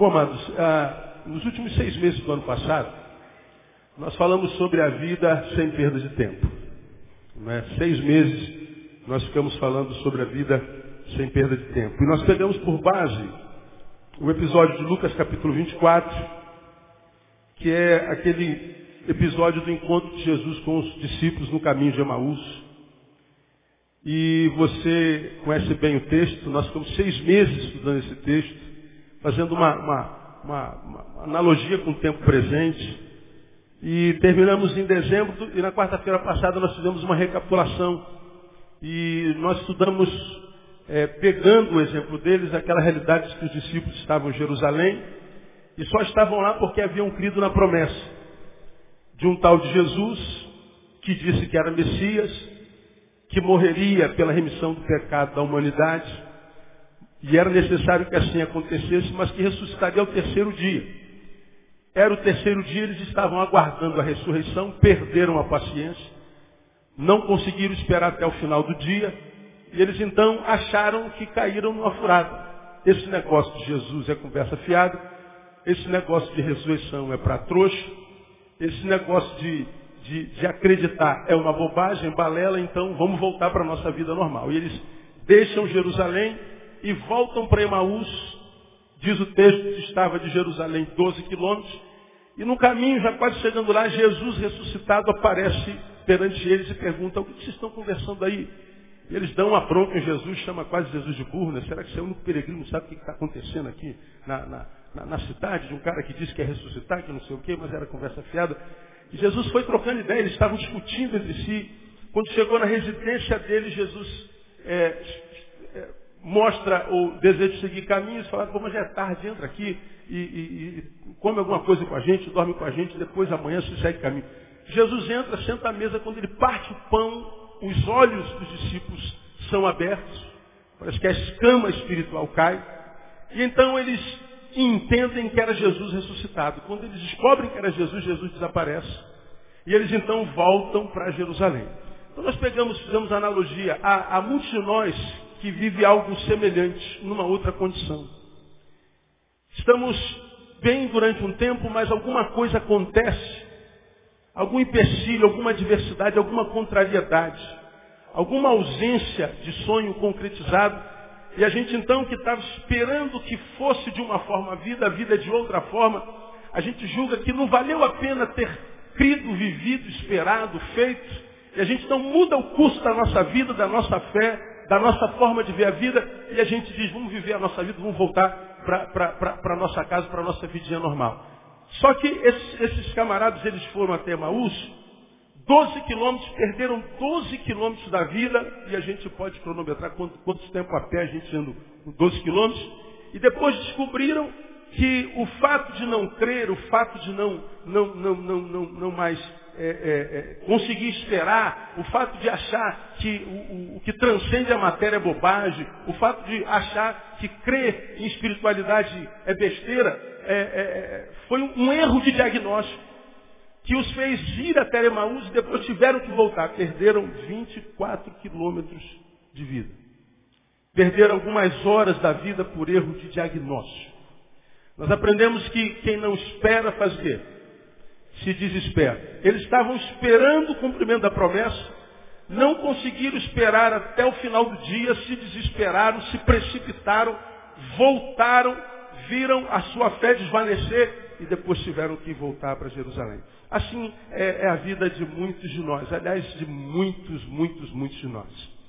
Bom, amados, ah, nos últimos seis meses do ano passado, nós falamos sobre a vida sem perda de tempo. Né? Seis meses nós ficamos falando sobre a vida sem perda de tempo. E nós pegamos por base o episódio de Lucas capítulo 24, que é aquele episódio do encontro de Jesus com os discípulos no caminho de Emaús. E você conhece bem o texto, nós ficamos seis meses estudando esse texto, fazendo uma, uma, uma, uma analogia com o tempo presente. E terminamos em dezembro, e na quarta-feira passada nós fizemos uma recapitulação. E nós estudamos, é, pegando o exemplo deles, aquela realidade de que os discípulos estavam em Jerusalém, e só estavam lá porque haviam crido na promessa de um tal de Jesus, que disse que era Messias, que morreria pela remissão do pecado da humanidade, e era necessário que assim acontecesse, mas que ressuscitaria ao terceiro dia. Era o terceiro dia, eles estavam aguardando a ressurreição, perderam a paciência, não conseguiram esperar até o final do dia, e eles então acharam que caíram numa furada. Esse negócio de Jesus é conversa fiada, esse negócio de ressurreição é para trouxa, esse negócio de, de, de, acreditar é uma bobagem, balela, então vamos voltar para a nossa vida normal. E eles deixam Jerusalém e voltam para Emaús. Diz o texto que estava de Jerusalém 12 quilômetros. E no caminho, já quase chegando lá, Jesus ressuscitado aparece perante eles e pergunta, o que vocês estão conversando aí? E eles dão uma bronca em Jesus, chama quase Jesus de burro, né? Será que você é o único peregrino, sabe o que está acontecendo aqui na, na na, na, cidade de um cara que disse que ia ressuscitar, que não sei o quê, mas era conversa fiada. E Jesus foi trocando ideia, eles estavam discutindo entre si. Quando chegou na residência dele, Jesus é, é, mostra o desejo de seguir caminhos, fala, mas já é tarde, entra aqui e, e, e, come alguma coisa com a gente, dorme com a gente, depois amanhã se segue caminho. Jesus entra, senta à mesa, quando ele parte o pão, os olhos dos discípulos são abertos, parece que a escama espiritual cai, e então eles entendem que era Jesus ressuscitado. Quando eles descobrem que era Jesus, Jesus desaparece. E eles então voltam para Jerusalém. Então nós pegamos, fizemos a analogia. Há, há muitos de nós que vive algo semelhante numa outra condição. Estamos bem durante um tempo, mas alguma coisa acontece. Algum empecilho, alguma adversidade, alguma contrariedade. Alguma ausência de sonho concretizado e a gente então que estava esperando que fosse de uma forma a vida, a vida de outra forma, a gente julga que não valeu a pena ter crido, vivido, esperado, feito. E a gente então muda o curso da nossa vida, da nossa fé, da nossa forma de ver a vida, e a gente diz, vamos viver a nossa vida, vamos voltar para a nossa casa, para a nossa vidinha normal. Só que esses, esses camaradas, eles foram até Maús, 12 quilômetros, perderam 12 quilômetros da vida, e a gente pode cronometrar quanto, quanto tempo a pé a gente andou 12 quilômetros, e depois descobriram que o fato de não crer, o fato de não, não, não, não, não, não mais é, é, é, conseguir esperar, o fato de achar que o, o, que transcende a matéria é bobagem, o fato de achar que crer em espiritualidade é besteira, é, é, é, foi um, um erro de diagnóstico que os fez ir até Emaús e depois tiveram que voltar. Perderam 24 quilômetros de vida. Perderam algumas horas da vida por erro de diagnóstico. Nós aprendemos que quem não espera faz o quê? Se desespera. Eles estavam esperando o cumprimento da promessa, não conseguiram esperar até o final do dia, se desesperaram, se precipitaram, voltaram, viram a sua fé desvanecer e depois tiveram que voltar para Jerusalém. Assim é, é, a vida de muitos de nós, aliás, de muitos, muitos, muitos de nós.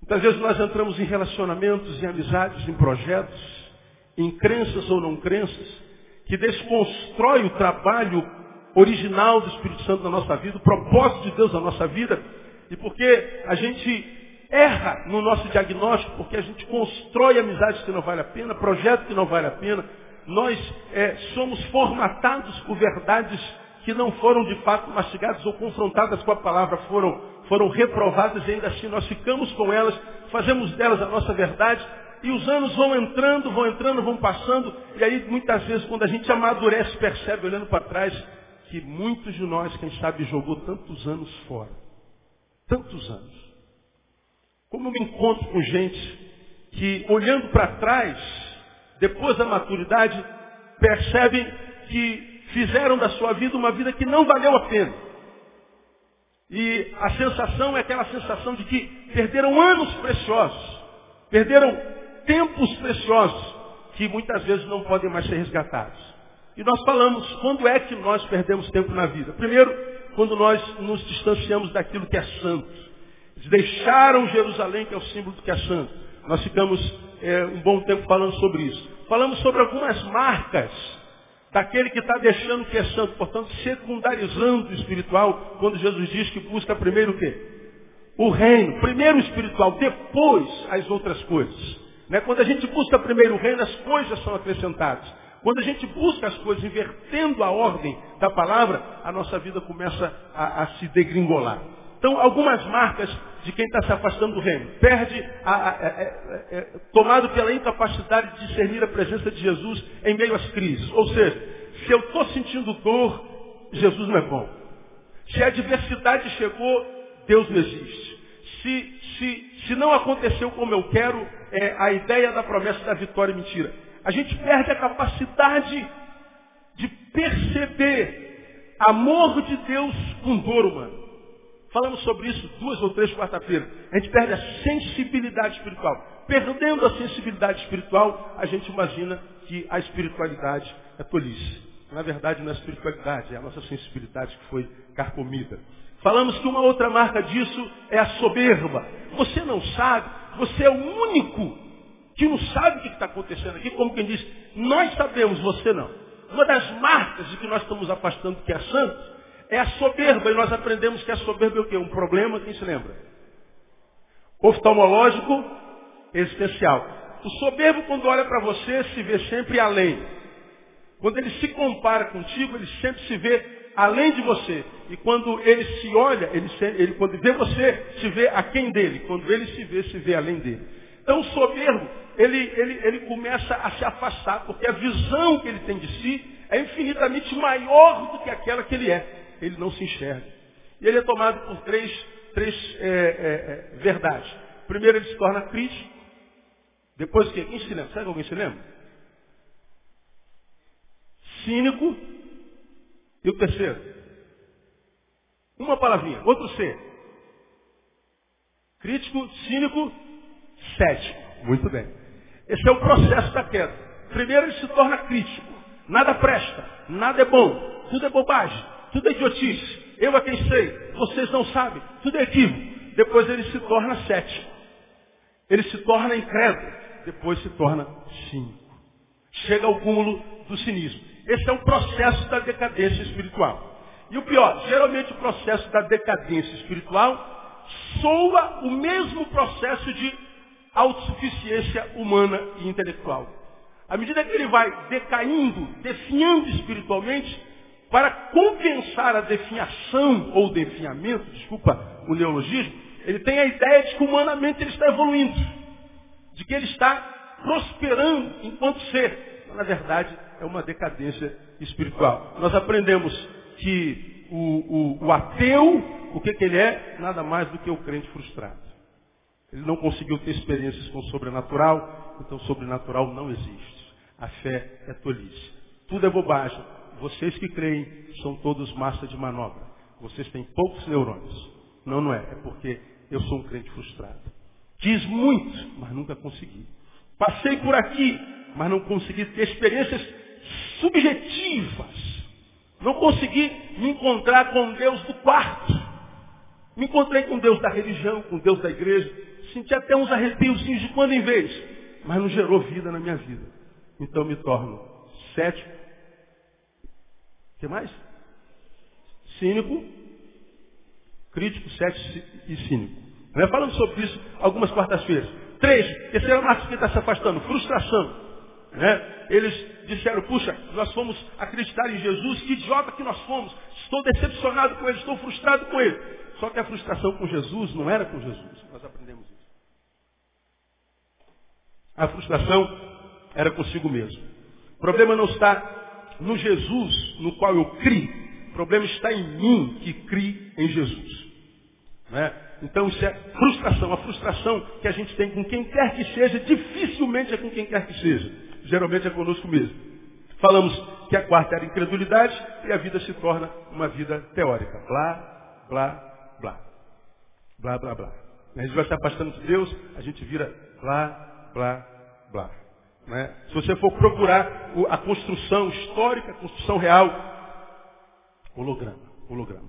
Muitas vezes nós entramos em relacionamentos, em amizades, em projetos, em crenças ou não crenças, que desconstrói o trabalho original do Espírito Santo na nossa vida, o propósito de Deus na nossa vida, e porque a gente erra no nosso diagnóstico, porque a gente constrói amizades que não vale a pena, projetos que não vale a pena, nós é, somos formatados por verdades que não foram de fato mastigadas ou confrontadas com a palavra, foram, foram reprovadas e ainda assim nós ficamos com elas, fazemos delas a nossa verdade, e os anos vão entrando, vão entrando, vão passando, e aí muitas vezes quando a gente amadurece, percebe olhando para trás, que muitos de nós, quem sabe, jogou tantos anos fora. Tantos anos. Como eu me encontro com gente que, olhando para trás, depois da maturidade, percebem que fizeram da sua vida uma vida que não valeu a pena. E a sensação é aquela sensação de que perderam anos preciosos, perderam tempos preciosos, que muitas vezes não podem mais ser resgatados. E nós falamos, quando é que nós perdemos tempo na vida? Primeiro, quando nós nos distanciamos daquilo que é santo. Eles deixaram Jerusalém, que é o símbolo do que é santo. Nós ficamos é, um bom tempo falando sobre isso. Falamos sobre algumas marcas daquele que está deixando o que é santo, portanto, secundarizando o espiritual, quando Jesus diz que busca primeiro o quê? O reino. Primeiro o espiritual, depois as outras coisas. Né? Quando a gente busca primeiro o reino, as coisas são acrescentadas. Quando a gente busca as coisas invertendo a ordem da palavra, a nossa vida começa a, a se degringolar. Então, algumas marcas de quem está se afastando do reino. Perde, a, a, a, a, tomado pela incapacidade de discernir a presença de Jesus em meio às crises. Ou seja, se eu estou sentindo dor, Jesus não é bom. Se a adversidade chegou, Deus não existe. Se, se, se não aconteceu como eu quero, é, a ideia da promessa da vitória é mentira. A gente perde a capacidade de perceber amor de Deus com dor humana. Falamos sobre isso duas ou três quarta-feiras. A gente perde a sensibilidade espiritual. Perdendo a sensibilidade espiritual, a gente imagina que a espiritualidade é tolice. Na verdade, não é espiritualidade, é a nossa sensibilidade que foi carcomida. Falamos que uma outra marca disso é a soberba. Você não sabe, você é o único que não sabe o que está acontecendo aqui, como quem diz, nós sabemos, você não. Uma das marcas de que nós estamos afastando que é santo é a soberba. E nós aprendemos que a soberba é o quê? Um problema, quem se lembra? Oftalmológico existencial. O soberbo, quando olha para você, se vê sempre além. Quando ele se compara contigo, ele sempre se vê além de você. E quando ele se olha, ele, ele quando vê você, se vê aquém dele. Quando ele se vê, se vê além dele. Então o soberbo, ele, ele, ele começa a se afastar, porque a visão que ele tem de si é infinitamente maior do que aquela que ele é. Ele não se enxerga. E ele é tomado por três, três é, é, é, verdades. Primeiro, ele se torna crítico. Depois, o quê? Quem se lembra? Sabe alguém se lembra? Cínico. E o terceiro? Uma palavrinha. Outro C. Crítico, cínico, cético. Muito bem. Esse é o processo da queda. Primeiro ele se torna crítico. Nada presta, nada é bom, tudo é bobagem, tudo é idiotice. Eu é quem sei, vocês não sabem, tudo é equívoco. Depois ele se torna cético. Ele se torna incrédulo. Depois se torna cínico. Chega ao cúmulo do cinismo. Esse é o processo da decadência espiritual. E o pior, geralmente o processo da decadência espiritual soa o mesmo processo de autossuficiência humana e intelectual. À medida que ele vai decaindo, definhando espiritualmente, para compensar a definhação ou definhamento, desculpa o neologismo, ele tem a ideia de que humanamente ele está evoluindo, de que ele está prosperando enquanto ser. Mas, na verdade, é uma decadência espiritual. Nós aprendemos que o, o, o ateu, o que, que ele é? Nada mais do que o crente frustrado. Ele não conseguiu ter experiências com o sobrenatural, então o sobrenatural não existe. A fé é tolice. Tudo é bobagem. Vocês que creem são todos massa de manobra. Vocês têm poucos neurônios. Não, não é. É porque eu sou um crente frustrado. Quis muito, mas nunca consegui. Passei por aqui, mas não consegui ter experiências subjetivas. Não consegui me encontrar com Deus do quarto. Me encontrei com Deus da religião, com Deus da igreja. Senti até uns arrepios de quando em vez, mas não gerou vida na minha vida. Então me torno cético, que mais? Cínico, crítico, cético e cínico. Né? Falando sobre isso algumas quartas-feiras. Três, terceira marca que está se afastando, frustração. Né? Eles disseram, puxa, nós fomos acreditar em Jesus, que idiota que nós fomos. Estou decepcionado com ele, estou frustrado com ele. Só que a frustração com Jesus não era com Jesus. Nós aprendemos. A frustração era consigo mesmo. O problema não está no Jesus no qual eu crio. O problema está em mim que crie em Jesus. Né? Então isso é frustração. A frustração que a gente tem com quem quer que seja, dificilmente é com quem quer que seja. geralmente é conosco mesmo. Falamos que a quarta era incredulidade e a vida se torna uma vida teórica. Blá, blá, blá. Blá, blá, blá. A gente vai se afastando de Deus, a gente vira blá, blá, blá. Né? Se você for procurar a construção histórica, a construção real, holograma, holograma.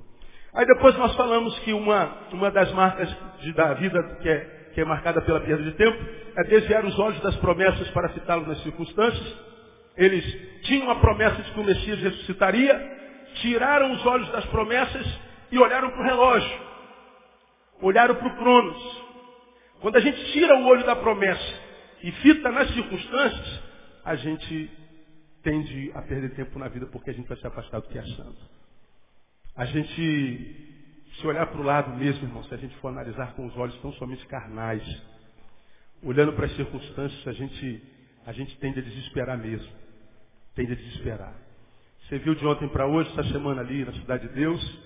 Aí depois nós falamos que uma, uma das marcas de, da vida que é, que é marcada pela perda de tempo é desviar os olhos das promessas para citá-los nas circunstâncias. Eles tinham a promessa de que o Messias ressuscitaria, tiraram os olhos das promessas e olharam para o relógio, olharam para o Cronos. Quando a gente tira o olho da promessa e fita nas circunstâncias, a gente tende a perder tempo na vida porque a gente vai se afastar do que é santo. A gente, se olhar para o lado mesmo, irmão, se a gente for analisar com os olhos tão somente carnais, olhando para as circunstâncias, a gente, a gente tende a desesperar mesmo. Tende a desesperar. Você viu de ontem para hoje, essa semana ali na Cidade de Deus,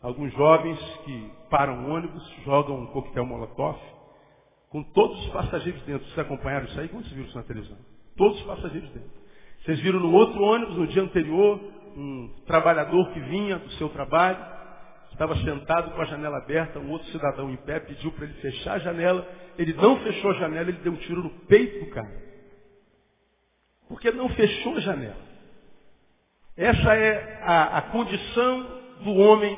alguns jovens que param um ônibus, jogam um coquetel molotov, com todos os passageiros dentro. Vocês acompanharam isso aí? Como vocês viram isso na televisão? Todos os passageiros dentro. Vocês viram no outro ônibus, no dia anterior, um trabalhador que vinha do seu trabalho, estava sentado com a janela aberta, um outro cidadão em pé pediu para ele fechar a janela, ele não fechou a janela, ele deu um tiro no peito do cara. Porque não fechou a janela. Essa é a, a condição do homem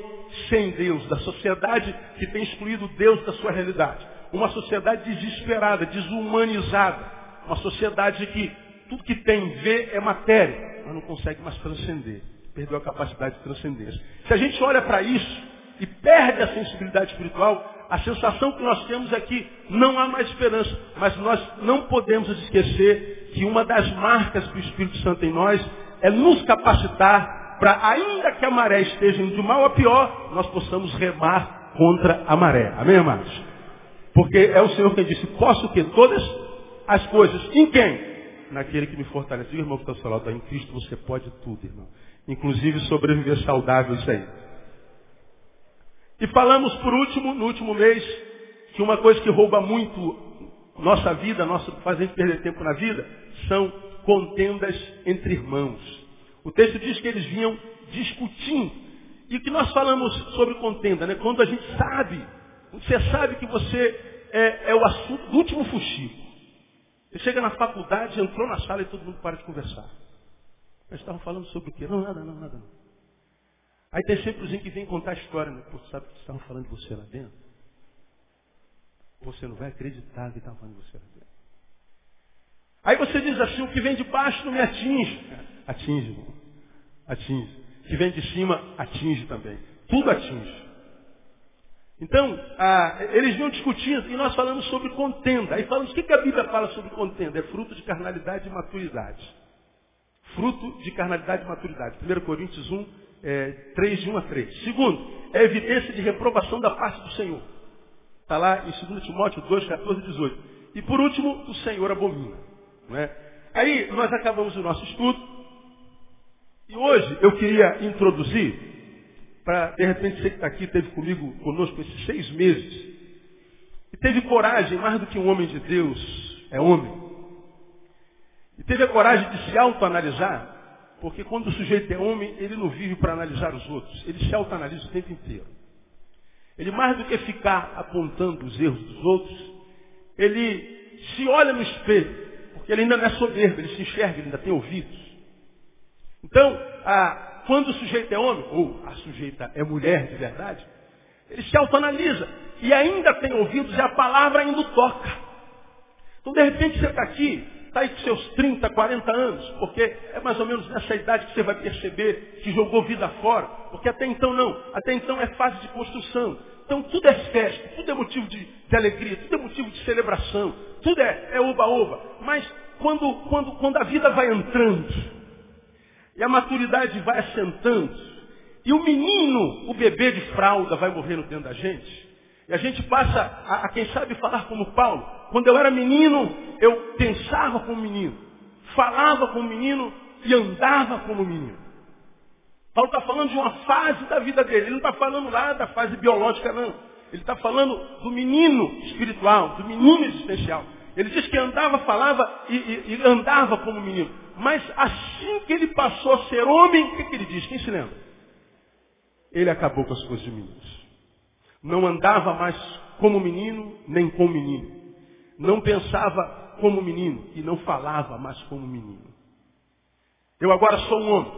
sem Deus, da sociedade que tem excluído Deus da sua realidade. Uma sociedade desesperada, desumanizada. Uma sociedade que tudo que tem vê é matéria, mas não consegue mais transcender. Perdeu a capacidade de transcendência. Se a gente olha para isso e perde a sensibilidade espiritual, a sensação que nós temos é que não há mais esperança. Mas nós não podemos esquecer que uma das marcas do Espírito Santo em nós é nos capacitar para, ainda que a maré esteja indo de mal a pior, nós possamos remar contra a maré. Amém, amados? Porque é o Senhor quem disse, posso que todas as coisas. Em quem? Naquele que me fortalece. Diga, irmão que está seu lado, em Cristo você pode tudo, irmão. Inclusive sobreviver saudável, isso aí. E falamos por último, no último mês, que uma coisa que rouba muito nossa vida, nosso, faz a gente perder tempo na vida, são contendas entre irmãos. O texto diz que eles vinham discutindo. E o que nós falamos sobre contenda, né? Quando a gente sabe você sabe que você é, é o assunto do último fuxico. Você chega na faculdade, entrou na sala e todo mundo para de conversar. Eles estavam falando sobre o quê? Não, nada, não, nada. Não. Aí tem sempre os que vem contar a história, né? Pô, sabe que estavam falando de você lá dentro? Você não vai acreditar que estavam falando de você lá dentro. Aí você diz assim, o que vem de baixo não me atinge. Atinge, irmão. Atinge. O que vem de cima, atinge também. Tudo atinge. Então, ah, eles vinham discutindo e nós falamos sobre contenda. Aí falamos, o que, que a Bíblia fala sobre contenda? É fruto de carnalidade e maturidade. Fruto de carnalidade e maturidade. 1 Coríntios 1, é, 3, de 1 a 3. Segundo, é evidência de reprovação da parte do Senhor. Está lá em 2 Timóteo 2, 14 e 18. E por último, o Senhor abomina. Não é? Aí nós acabamos o nosso estudo. E hoje eu queria introduzir para, de repente, você que está aqui, teve comigo, conosco esses seis meses, e teve coragem, mais do que um homem de Deus é homem, e teve a coragem de se autoanalisar, porque quando o sujeito é homem, ele não vive para analisar os outros, ele se autoanalisa o tempo inteiro. Ele, mais do que ficar apontando os erros dos outros, ele se olha no espelho, porque ele ainda não é soberbo, ele se enxerga, ele ainda tem ouvidos. Então, a, quando o sujeito é homem, ou a sujeita é mulher de verdade, ele se autoanalisa. E ainda tem ouvidos e a palavra ainda toca. Então, de repente, você está aqui, está aí com seus 30, 40 anos, porque é mais ou menos nessa idade que você vai perceber que jogou vida fora. Porque até então não. Até então é fase de construção. Então tudo é festa, tudo é motivo de, de alegria, tudo é motivo de celebração, tudo é oba-oba. É Mas quando, quando, quando a vida vai entrando, e a maturidade vai assentando. E o menino, o bebê de fralda, vai morrendo dentro da gente. E a gente passa a, a, quem sabe, falar como Paulo. Quando eu era menino, eu pensava como menino, falava como menino e andava como menino. Paulo está falando de uma fase da vida dele. Ele não está falando lá da fase biológica, não. Ele está falando do menino espiritual, do menino existencial. Ele diz que andava, falava e, e, e andava como menino. Mas assim que ele passou a ser homem, o que, que ele diz? Quem se lembra? Ele acabou com as coisas de meninos. Não andava mais como menino, nem com menino. Não pensava como menino e não falava mais como menino. Eu agora sou um homem.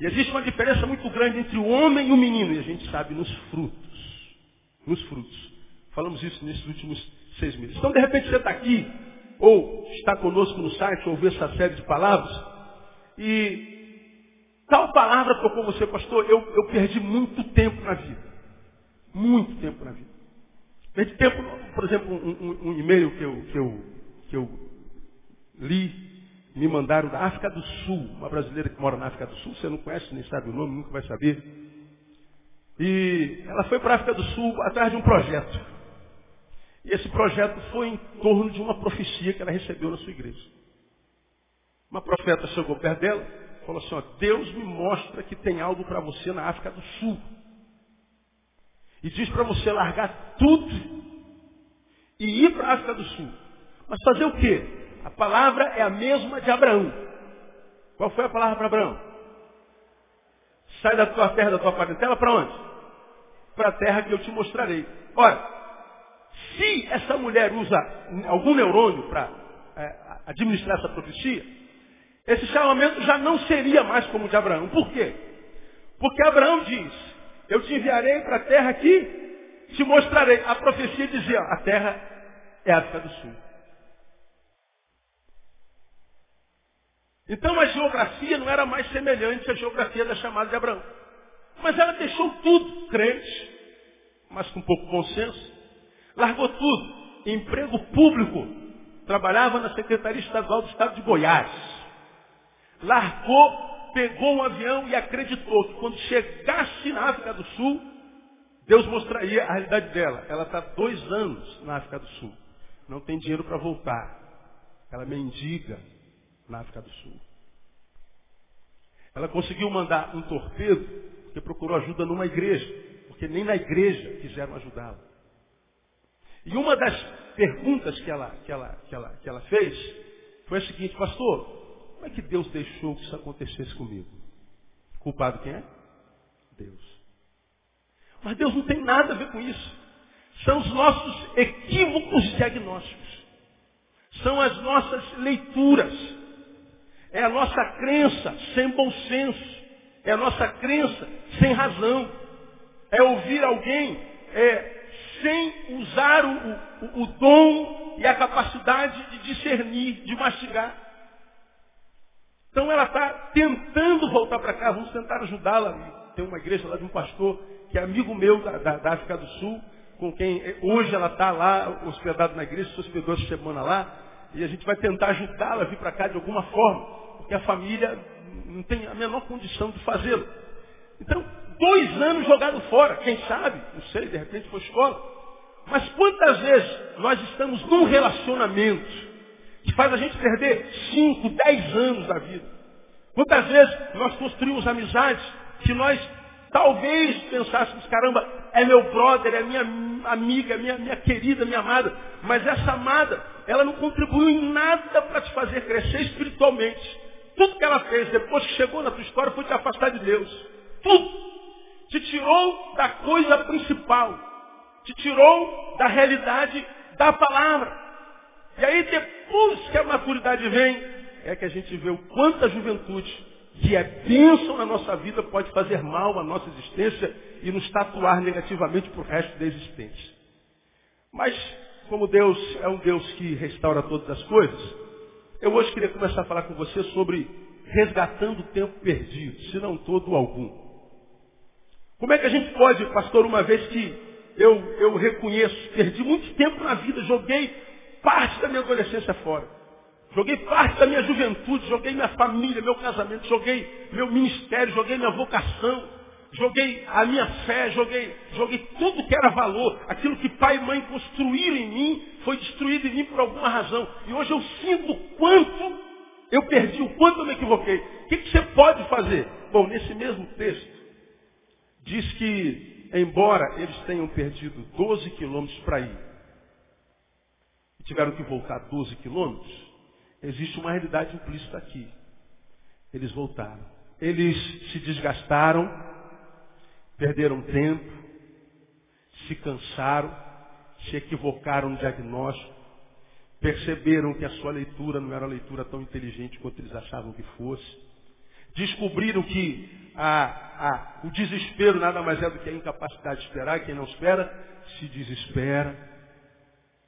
E existe uma diferença muito grande entre o homem e o menino. E a gente sabe nos frutos. Nos frutos. Falamos isso nesses últimos seis meses. Então, de repente, você está aqui, ou está conosco no site, ou ouviu essa série de palavras, e tal palavra tocou você, pastor, eu, eu perdi muito tempo na vida. Muito tempo na vida. Perdi tempo, por exemplo, um, um, um e-mail que eu, que, eu, que eu li, me mandaram da África do Sul, uma brasileira que mora na África do Sul, você não conhece, nem sabe o nome, nunca vai saber. E ela foi para a África do Sul atrás de um projeto. Esse projeto foi em torno de uma profecia que ela recebeu na sua igreja. Uma profeta chegou perto dela e falou assim, ó, Deus me mostra que tem algo para você na África do Sul. E diz para você largar tudo e ir para a África do Sul. Mas fazer o quê? A palavra é a mesma de Abraão. Qual foi a palavra para Abraão? Sai da tua terra, da tua parentela, para onde? Para a terra que eu te mostrarei. Ora, se essa mulher usa algum neurônio para é, administrar essa profecia, esse chamamento já não seria mais como o de Abraão. Por quê? Porque Abraão diz, eu te enviarei para a terra que te mostrarei. A profecia dizia, a terra é a África do Sul. Então a geografia não era mais semelhante à geografia da chamada de Abraão. Mas ela deixou tudo, crente, mas com pouco bom senso. Largou tudo. Emprego público. Trabalhava na Secretaria Estadual do Estado de Goiás. Largou, pegou um avião e acreditou que quando chegasse na África do Sul, Deus mostraria a realidade dela. Ela está dois anos na África do Sul. Não tem dinheiro para voltar. Ela mendiga na África do Sul. Ela conseguiu mandar um torpedo, porque procurou ajuda numa igreja, porque nem na igreja quiseram ajudá-la. E uma das perguntas que ela, que, ela, que, ela, que ela fez foi a seguinte, pastor, como é que Deus deixou que isso acontecesse comigo? Culpado quem é? Deus. Mas Deus não tem nada a ver com isso. São os nossos equívocos diagnósticos. São as nossas leituras. É a nossa crença sem bom senso. É a nossa crença sem razão. É ouvir alguém é, sem usar o, o, o dom e a capacidade de discernir, de mastigar. Então ela está tentando voltar para cá, vamos tentar ajudá-la. Tem uma igreja lá de um pastor que é amigo meu da, da, da África do Sul, com quem hoje ela está lá, hospedada na igreja, se hospedou essa semana lá, e a gente vai tentar ajudá-la a vir para cá de alguma forma porque a família não tem a menor condição de fazê-lo. Então, dois anos jogado fora, quem sabe, não sei, de repente foi escola. Mas quantas vezes nós estamos num relacionamento que faz a gente perder cinco, dez anos da vida? Quantas vezes nós construímos amizades que nós talvez pensássemos, caramba, é meu brother, é minha amiga, minha, minha querida, minha amada, mas essa amada, ela não contribuiu em nada para te fazer crescer espiritualmente. Tudo que ela fez depois que chegou na tua história foi te afastar de Deus. Tudo. Te tirou da coisa principal. Te tirou da realidade da palavra. E aí depois que a maturidade vem, é que a gente vê o quanto a juventude, que é bênção na nossa vida, pode fazer mal à nossa existência e nos tatuar negativamente para o resto da existência. Mas, como Deus é um Deus que restaura todas as coisas, eu hoje queria começar a falar com você sobre resgatando o tempo perdido, se não todo algum. Como é que a gente pode, pastor, uma vez que eu, eu reconheço, perdi muito tempo na vida, joguei parte da minha adolescência fora. Joguei parte da minha juventude, joguei minha família, meu casamento, joguei meu ministério, joguei minha vocação, joguei a minha fé, joguei, joguei tudo que era valor. Aquilo que pai e mãe construíram em mim foi destruído em mim por alguma razão. E hoje eu sinto o quanto eu perdi, o quanto eu me equivoquei. O que, que você pode fazer? Bom, nesse mesmo texto, diz que, embora eles tenham perdido 12 quilômetros para ir, que tiveram que voltar 12 quilômetros, existe uma realidade implícita aqui. Eles voltaram. Eles se desgastaram, perderam tempo, se cansaram, se equivocaram no diagnóstico, perceberam que a sua leitura não era uma leitura tão inteligente quanto eles achavam que fosse, descobriram que a, a, o desespero nada mais é do que a incapacidade de esperar, quem não espera se desespera.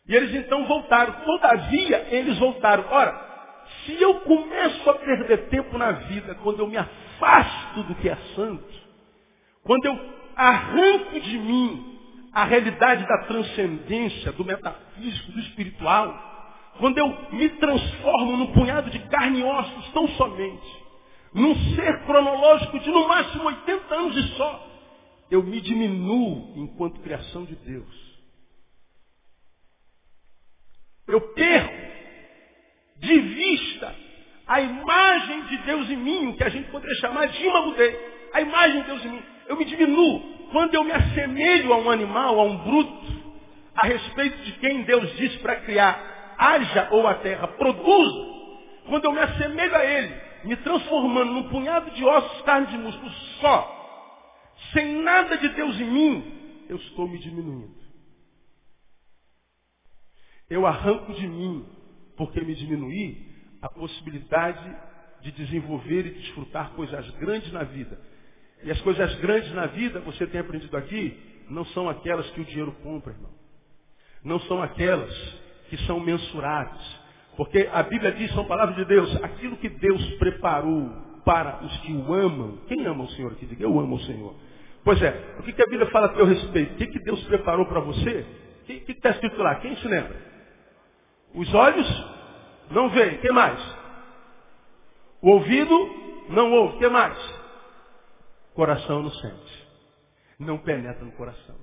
E eles então voltaram. Todavia, eles voltaram. Ora, se eu começo a perder tempo na vida, quando eu me afasto do que é santo, quando eu arranco de mim a realidade da transcendência, do metafísico, do espiritual, quando eu me transformo num punhado de carne e ossos tão somente, num ser cronológico de no máximo 80 anos e só, eu me diminuo enquanto criação de Deus. Eu perco de vista a imagem de Deus em mim, o que a gente poderia chamar de imagudei. A imagem de Deus em mim. Eu me diminuo quando eu me assemelho a um animal, a um bruto, a respeito de quem Deus disse para criar, haja ou a terra produza, quando eu me assemelho a ele, me transformando num punhado de ossos, carne de músculo só, sem nada de Deus em mim, eu estou me diminuindo. Eu arranco de mim, porque me diminuí, a possibilidade de desenvolver e desfrutar coisas grandes na vida. E as coisas grandes na vida, você tem aprendido aqui, não são aquelas que o dinheiro compra, irmão. Não são aquelas que são mensuráveis. Porque a Bíblia diz, são palavras de Deus, aquilo que Deus preparou para os que o amam. Quem ama o Senhor aqui? Eu amo o Senhor. Pois é, o que, a Bíblia fala a teu respeito? O que, Deus preparou para você? O que está escrito lá? Quem se lembra? Os olhos não veem. O que mais? O ouvido não ouve. O que mais? Coração não sente. Não penetra no coração.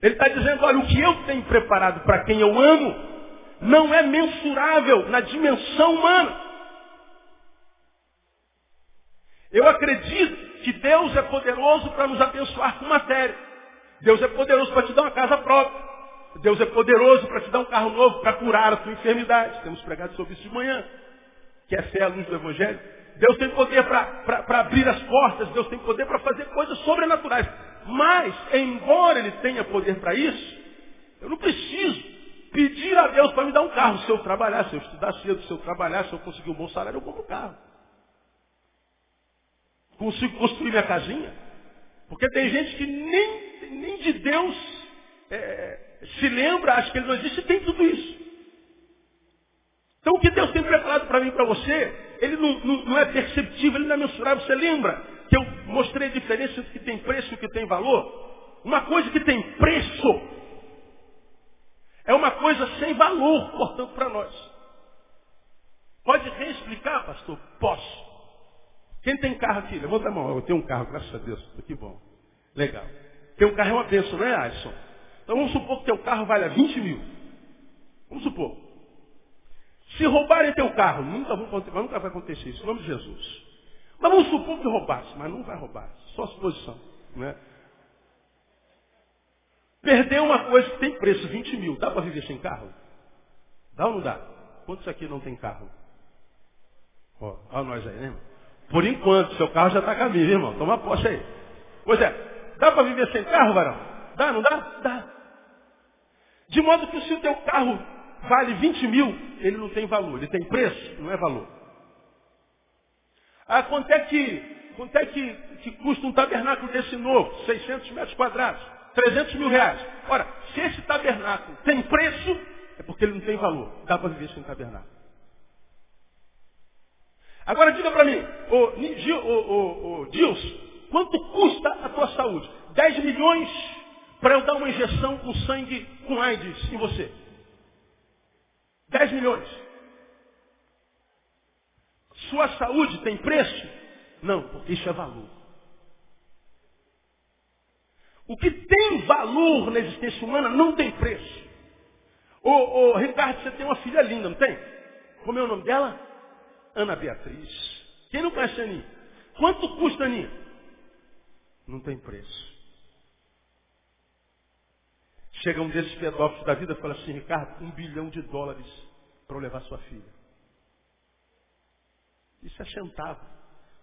Ele está dizendo, olha, o que eu tenho preparado para quem eu amo, não é mensurável na dimensão humana. Eu acredito que Deus é poderoso para nos abençoar com matéria. Deus é poderoso para te dar uma casa própria. Deus é poderoso para te dar um carro novo, para curar a tua enfermidade. Temos pregado sobre isso de manhã. Que é fé à luz do Evangelho. Deus tem poder para abrir as portas. Deus tem poder para fazer coisas sobrenaturais. Mas, embora Ele tenha poder para isso, eu não preciso pedir a Deus para me dar um carro. Se eu trabalhar, se eu estudar cedo, se eu trabalhar, se eu conseguir um bom salário, eu compro um carro. Consigo construir minha casinha. Porque tem gente que nem, nem de Deus é, se lembra, acha que ele não existe, e tem tudo isso. Então o que Deus tem preparado para mim e para você, ele não, não, não, é perceptível, ele não é mensurável. Você lembra que eu mostrei a diferença entre o que tem preço e o que tem valor? Uma coisa que tem preço é uma coisa sem valor, portanto, para nós. Pode reexplicar, pastor? Posso. Quem tem carro aqui? Levanta a mão. Eu tenho um carro, graças a Deus. Que bom. Legal. Ter um carro é uma bênção, não é, Alisson? Então vamos supor que teu carro vale 20 mil. Vamos supor. Se roubarem teu carro, nunca, nunca vai acontecer isso, em nome de Jesus. Mas vamos supor que roubasse, mas não vai roubar. Só suposição. Né? Perder uma coisa que tem preço, 20 mil. Dá para viver sem carro? Dá ou não dá? Quantos aqui não tem carro? Ó, ó nós aí, né, Por enquanto, seu carro já está caminho, irmão. Toma posse aí. Pois é, dá para viver sem carro, varão? Dá, não dá? Dá. De modo que se o teu carro vale 20 mil, ele não tem valor. Ele tem preço, não é valor. Ah, quanto é que, quanto é que, que custa um tabernáculo desse novo? 600 metros quadrados. 300 mil reais. Ora, se esse tabernáculo tem preço, é porque ele não tem valor. Dá para viver sem tabernáculo. Agora diga para mim, ô, quanto custa a tua saúde? 10 milhões para eu dar uma injeção com sangue com AIDS em você. 10 milhões. Sua saúde tem preço? Não, porque isso é valor. O que tem valor na existência humana não tem preço. Ô, ô, Ricardo, você tem uma filha linda, não tem? Como é o nome dela? Ana Beatriz. Quem não conhece a Aninha? Quanto custa a Aninha? Não tem preço. Chega um desses pedófilos da vida e fala assim, Ricardo, um bilhão de dólares para eu levar sua filha. Isso é centavo.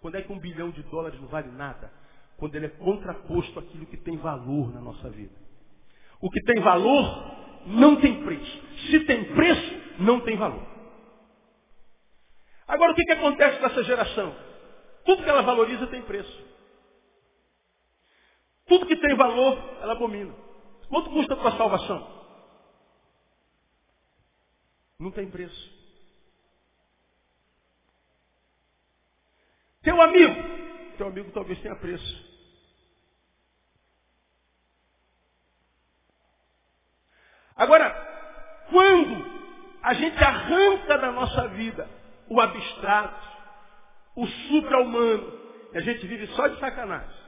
Quando é que um bilhão de dólares não vale nada? Quando ele é contraposto àquilo que tem valor na nossa vida. O que tem valor não tem preço. Se tem preço, não tem valor. Agora o que, que acontece com essa geração? Tudo que ela valoriza tem preço. Tudo que tem valor, ela abomina. Quanto custa a tua salvação? Não tem preço. Teu amigo, teu amigo talvez tenha preço. Agora, quando a gente arranca da nossa vida o abstrato, o supra-humano, a gente vive só de sacanagem.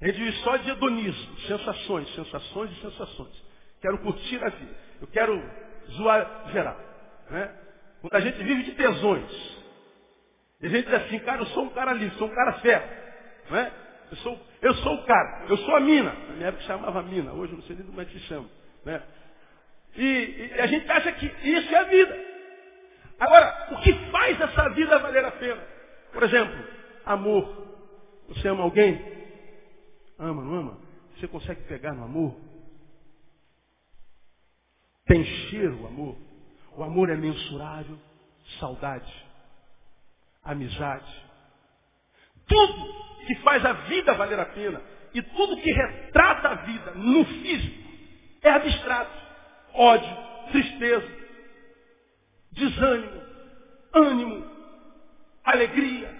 A gente vive só de hedonismo, sensações, sensações e sensações. Quero curtir a vida. Eu quero zoar geral. Né? Quando a gente vive de tesões. E a gente diz assim, cara, eu sou um cara livre, sou um cara fé. Né? Eu, sou, eu sou o cara, eu sou a mina. Na minha época chamava mina, hoje eu não sei nem como é que se chama. Né? E, e a gente acha que isso é a vida. Agora, o que faz essa vida valer a pena? Por exemplo, amor. Você ama alguém? Ama, não ama? Você consegue pegar no amor? Tem cheiro o amor? O amor é mensurável. Saudade. Amizade. Tudo que faz a vida valer a pena e tudo que retrata a vida no físico é abstrato. Ódio, tristeza, desânimo, ânimo, alegria.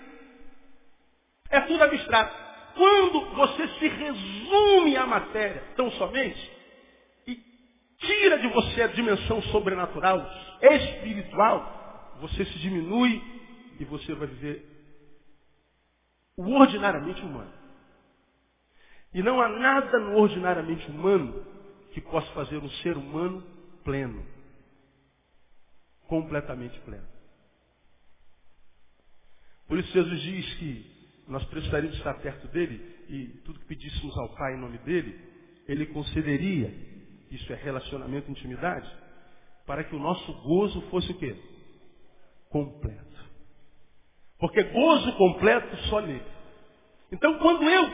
É tudo abstrato. Quando você se resume à matéria tão somente e tira de você a dimensão sobrenatural, espiritual, você se diminui e você vai viver o ordinariamente humano. E não há nada no ordinariamente humano que possa fazer um ser humano pleno completamente pleno. Por isso Jesus diz que nós precisaríamos estar perto dele e tudo que pedíssemos ao Pai em nome dele, ele concederia, isso é relacionamento intimidade, para que o nosso gozo fosse o quê? Completo. Porque gozo completo só nele. Então quando eu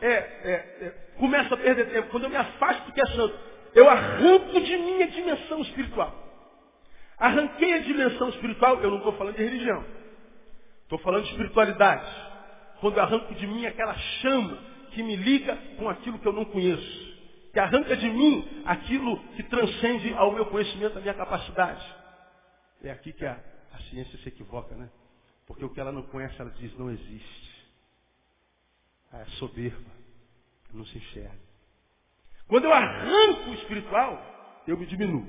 é, é, é, começo a perder tempo, quando eu me afasto do que é santo, eu arranco de mim a dimensão espiritual. Arranquei a dimensão espiritual, eu não estou falando de religião. Estou falando de espiritualidade. Quando eu arranco de mim aquela chama que me liga com aquilo que eu não conheço. Que arranca de mim aquilo que transcende ao meu conhecimento, à minha capacidade. É aqui que a, a ciência se equivoca, né? Porque o que ela não conhece, ela diz não existe. É soberba. Não se enxerga. Quando eu arranco o espiritual, eu me diminuo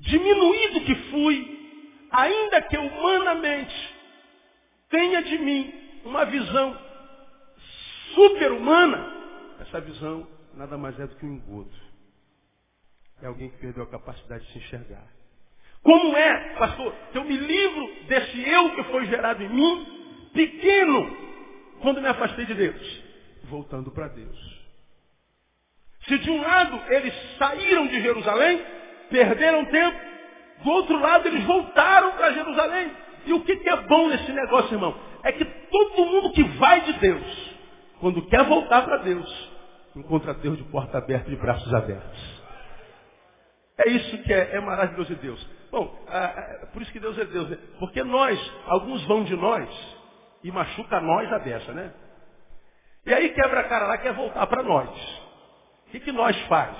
diminuído que fui, ainda que humanamente tenha de mim uma visão super-humana, essa visão nada mais é do que um engodo. É alguém que perdeu a capacidade de se enxergar. Como é, pastor, que eu me livro desse eu que foi gerado em mim, pequeno, quando me afastei de Deus? Voltando para Deus. Se de um lado eles saíram de Jerusalém, perderam tempo. Do outro lado, eles voltaram para Jerusalém. E o que, que é bom nesse negócio, irmão? É que todo mundo que vai de Deus, quando quer voltar para Deus, encontra Deus de porta aberta e de braços abertos. É isso que é, é maravilhoso de Deus. Bom, por isso que Deus é Deus. Né? Porque nós, alguns vão de nós e machuca nós a dessa, né? E aí quebra a cara lá, quer voltar para nós. O que, que nós faz?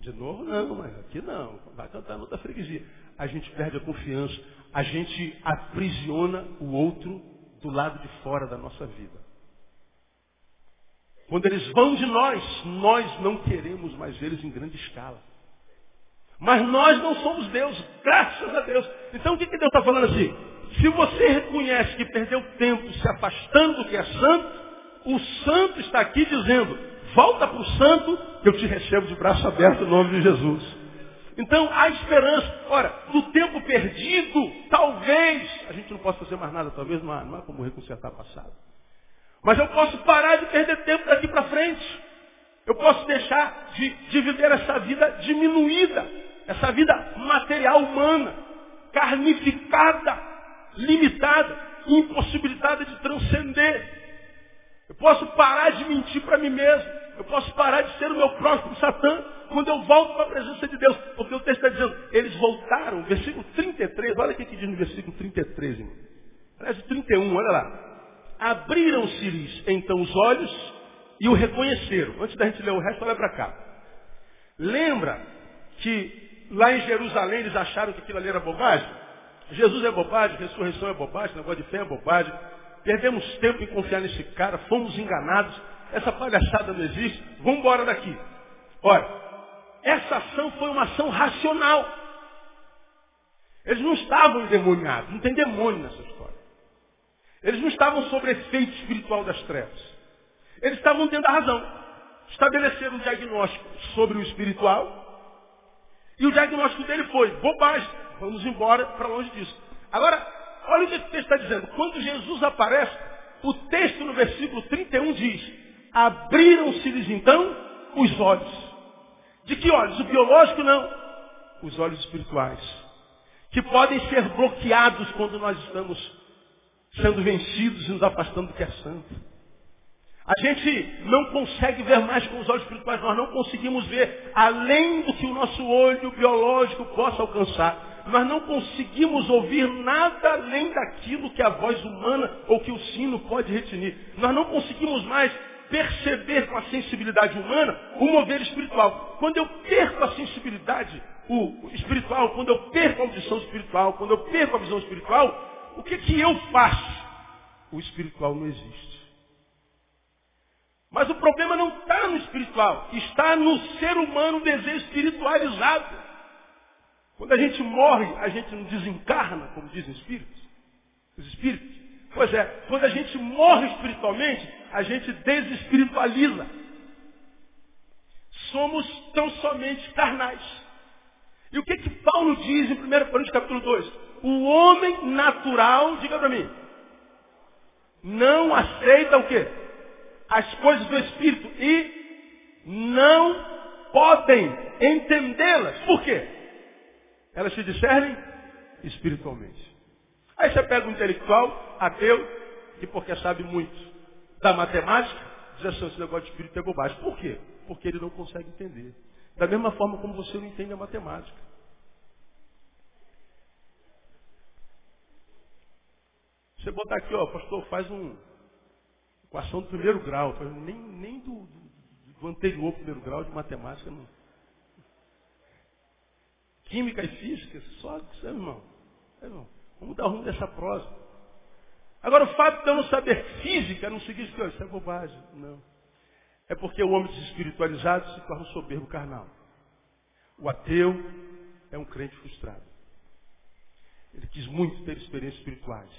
De novo, não, mas aqui não. Vai cantar noutra freguesia. A gente perde a confiança. A gente aprisiona o outro do lado de fora da nossa vida. Quando eles vão de nós, nós não queremos mais eles em grande escala. Mas nós não somos Deus, graças a Deus. Então o que, que Deus está falando assim? Se você reconhece que perdeu tempo se afastando do que é santo, o santo está aqui dizendo, volta para o santo, que eu te recebo de braço aberto em nome de Jesus. Então há esperança. Ora, no tempo perdido, talvez, a gente não possa fazer mais nada, talvez não há, não há como reconsertar passado. Mas eu posso parar de perder tempo daqui para frente. Eu posso deixar de, de viver essa vida diminuída, essa vida material humana, carnificada, limitada, impossibilitada de transcender. Eu posso parar de mentir para mim mesmo. Eu posso parar de ser o meu próximo Satã quando eu volto para a presença de Deus. Porque o texto está dizendo, eles voltaram, versículo 33, olha o que diz no versículo 33, irmão. Aliás, 31, olha lá. Abriram-se-lhes então os olhos e o reconheceram. Antes da gente ler o resto, olha para cá. Lembra que lá em Jerusalém eles acharam que aquilo ali era bobagem? Jesus é bobagem, ressurreição é bobagem, negócio de fé é bobagem. Perdemos tempo em confiar nesse cara, fomos enganados. Essa palhaçada não existe. Vamos embora daqui. Olha, essa ação foi uma ação racional. Eles não estavam endemoniados, não tem demônio nessa história. Eles não estavam sob efeito espiritual das trevas. Eles estavam tendo a razão. Estabeleceram um diagnóstico sobre o espiritual. E o diagnóstico dele foi, bobagem, vamos embora para longe disso. Agora, olha o que o texto está dizendo. Quando Jesus aparece, o texto no versículo 31 diz, abriram-se-lhes então os olhos. De que olhos? O biológico não. Os olhos espirituais. Que podem ser bloqueados quando nós estamos sendo vencidos e nos afastando do que é santo. A gente não consegue ver mais com os olhos espirituais, nós não conseguimos ver além do que o nosso olho biológico possa alcançar. Nós não conseguimos ouvir nada além daquilo que a voz humana ou que o sino pode retinir. Nós não conseguimos mais perceber com a sensibilidade humana o mover espiritual. Quando eu perco a sensibilidade o espiritual, quando eu perco a audição espiritual, quando eu perco a visão espiritual, o que, que eu faço? O espiritual não existe. Mas o problema não está no espiritual, está no ser humano desejo espiritualizado. Quando a gente morre, a gente não desencarna, como dizem os espíritos. Os espíritos. Pois é, quando a gente morre espiritualmente, a gente desespiritualiza. Somos tão somente carnais. E o que que Paulo diz em 1 Coríntios capítulo 2? O homem natural, diga para mim, não aceita o quê? as coisas do Espírito e não podem entendê-las. Por quê? Elas se discernem espiritualmente. Aí você pega um intelectual, ateu, que porque sabe muito da matemática, diz assim, esse negócio de espírito é bobagem. Por quê? Porque ele não consegue entender. Da mesma forma como você não entende a matemática. Você botar aqui, ó, pastor, faz um, equação do primeiro grau, nem, nem do, do anterior primeiro grau de matemática. Não. Química e física, só isso, irmão. irmão. Vamos dar rumo dessa prosa. Agora, o fato de eu não saber física não significa que isso é bobagem. Não. É porque o homem desespiritualizado se torna um soberbo carnal. O ateu é um crente frustrado. Ele quis muito ter experiências espirituais.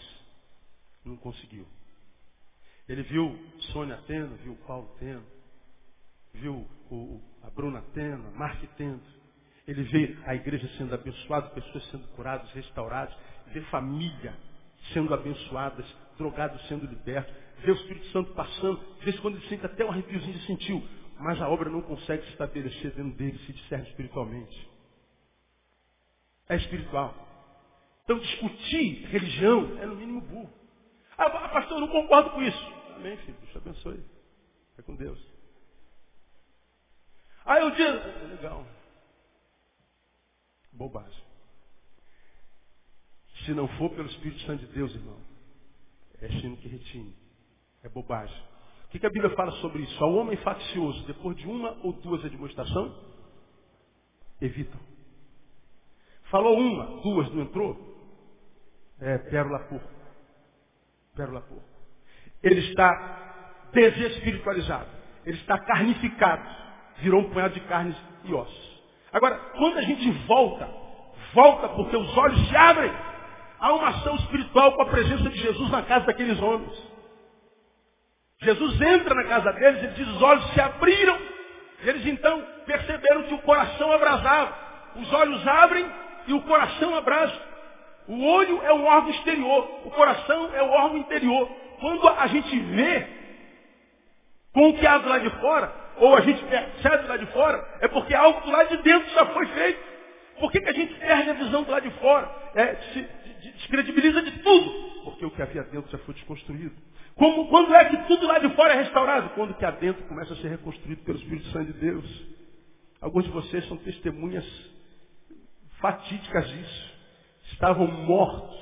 Não conseguiu. Ele viu Sônia tendo, viu Paulo tendo, viu o, a Bruna tendo, a Mark tendo. Ele vê a igreja sendo abençoada, pessoas sendo curadas, restauradas, vê família sendo abençoadas, drogados sendo libertos, vê o Espírito Santo passando, vê quando ele sente até um arrepiozinho de sentiu, mas a obra não consegue se estabelecer dentro dele, se discerne espiritualmente. É espiritual. Então discutir religião é no mínimo burro. Ah, pastor, eu não concordo com isso. Amém, filho. Deus te abençoe. É com Deus. Aí eu digo, legal. Bobagem. Se não for pelo Espírito Santo de Deus, irmão, é sino que retine. É bobagem. O que, que a Bíblia fala sobre isso? Ao homem faccioso, depois de uma ou duas admoestações, evitam. Falou uma, duas, não entrou? É pérola porco. Pérola porco. Ele está desespiritualizado. Ele está carnificado. Virou um punhado de carnes e ossos. Agora, quando a gente volta, volta porque os olhos se abrem. Há uma ação espiritual com a presença de Jesus na casa daqueles homens. Jesus entra na casa deles e diz, os olhos se abriram. Eles então perceberam que o coração abrasava. Os olhos abrem e o coração abrasa. O olho é o órgão exterior, o coração é o órgão interior. Quando a gente vê, com o que há do lado de fora, ou a gente percebe lado de fora, é porque algo do lado de dentro já foi feito. Por que, que a gente perde a visão do lado de fora? É, se descredibiliza de tudo. Porque o que havia dentro já foi desconstruído. Como, quando é que tudo lá de fora é restaurado? Quando o que há dentro começa a ser reconstruído pelo Espírito Santo de Deus. Alguns de vocês são testemunhas fatídicas disso. Estavam mortos,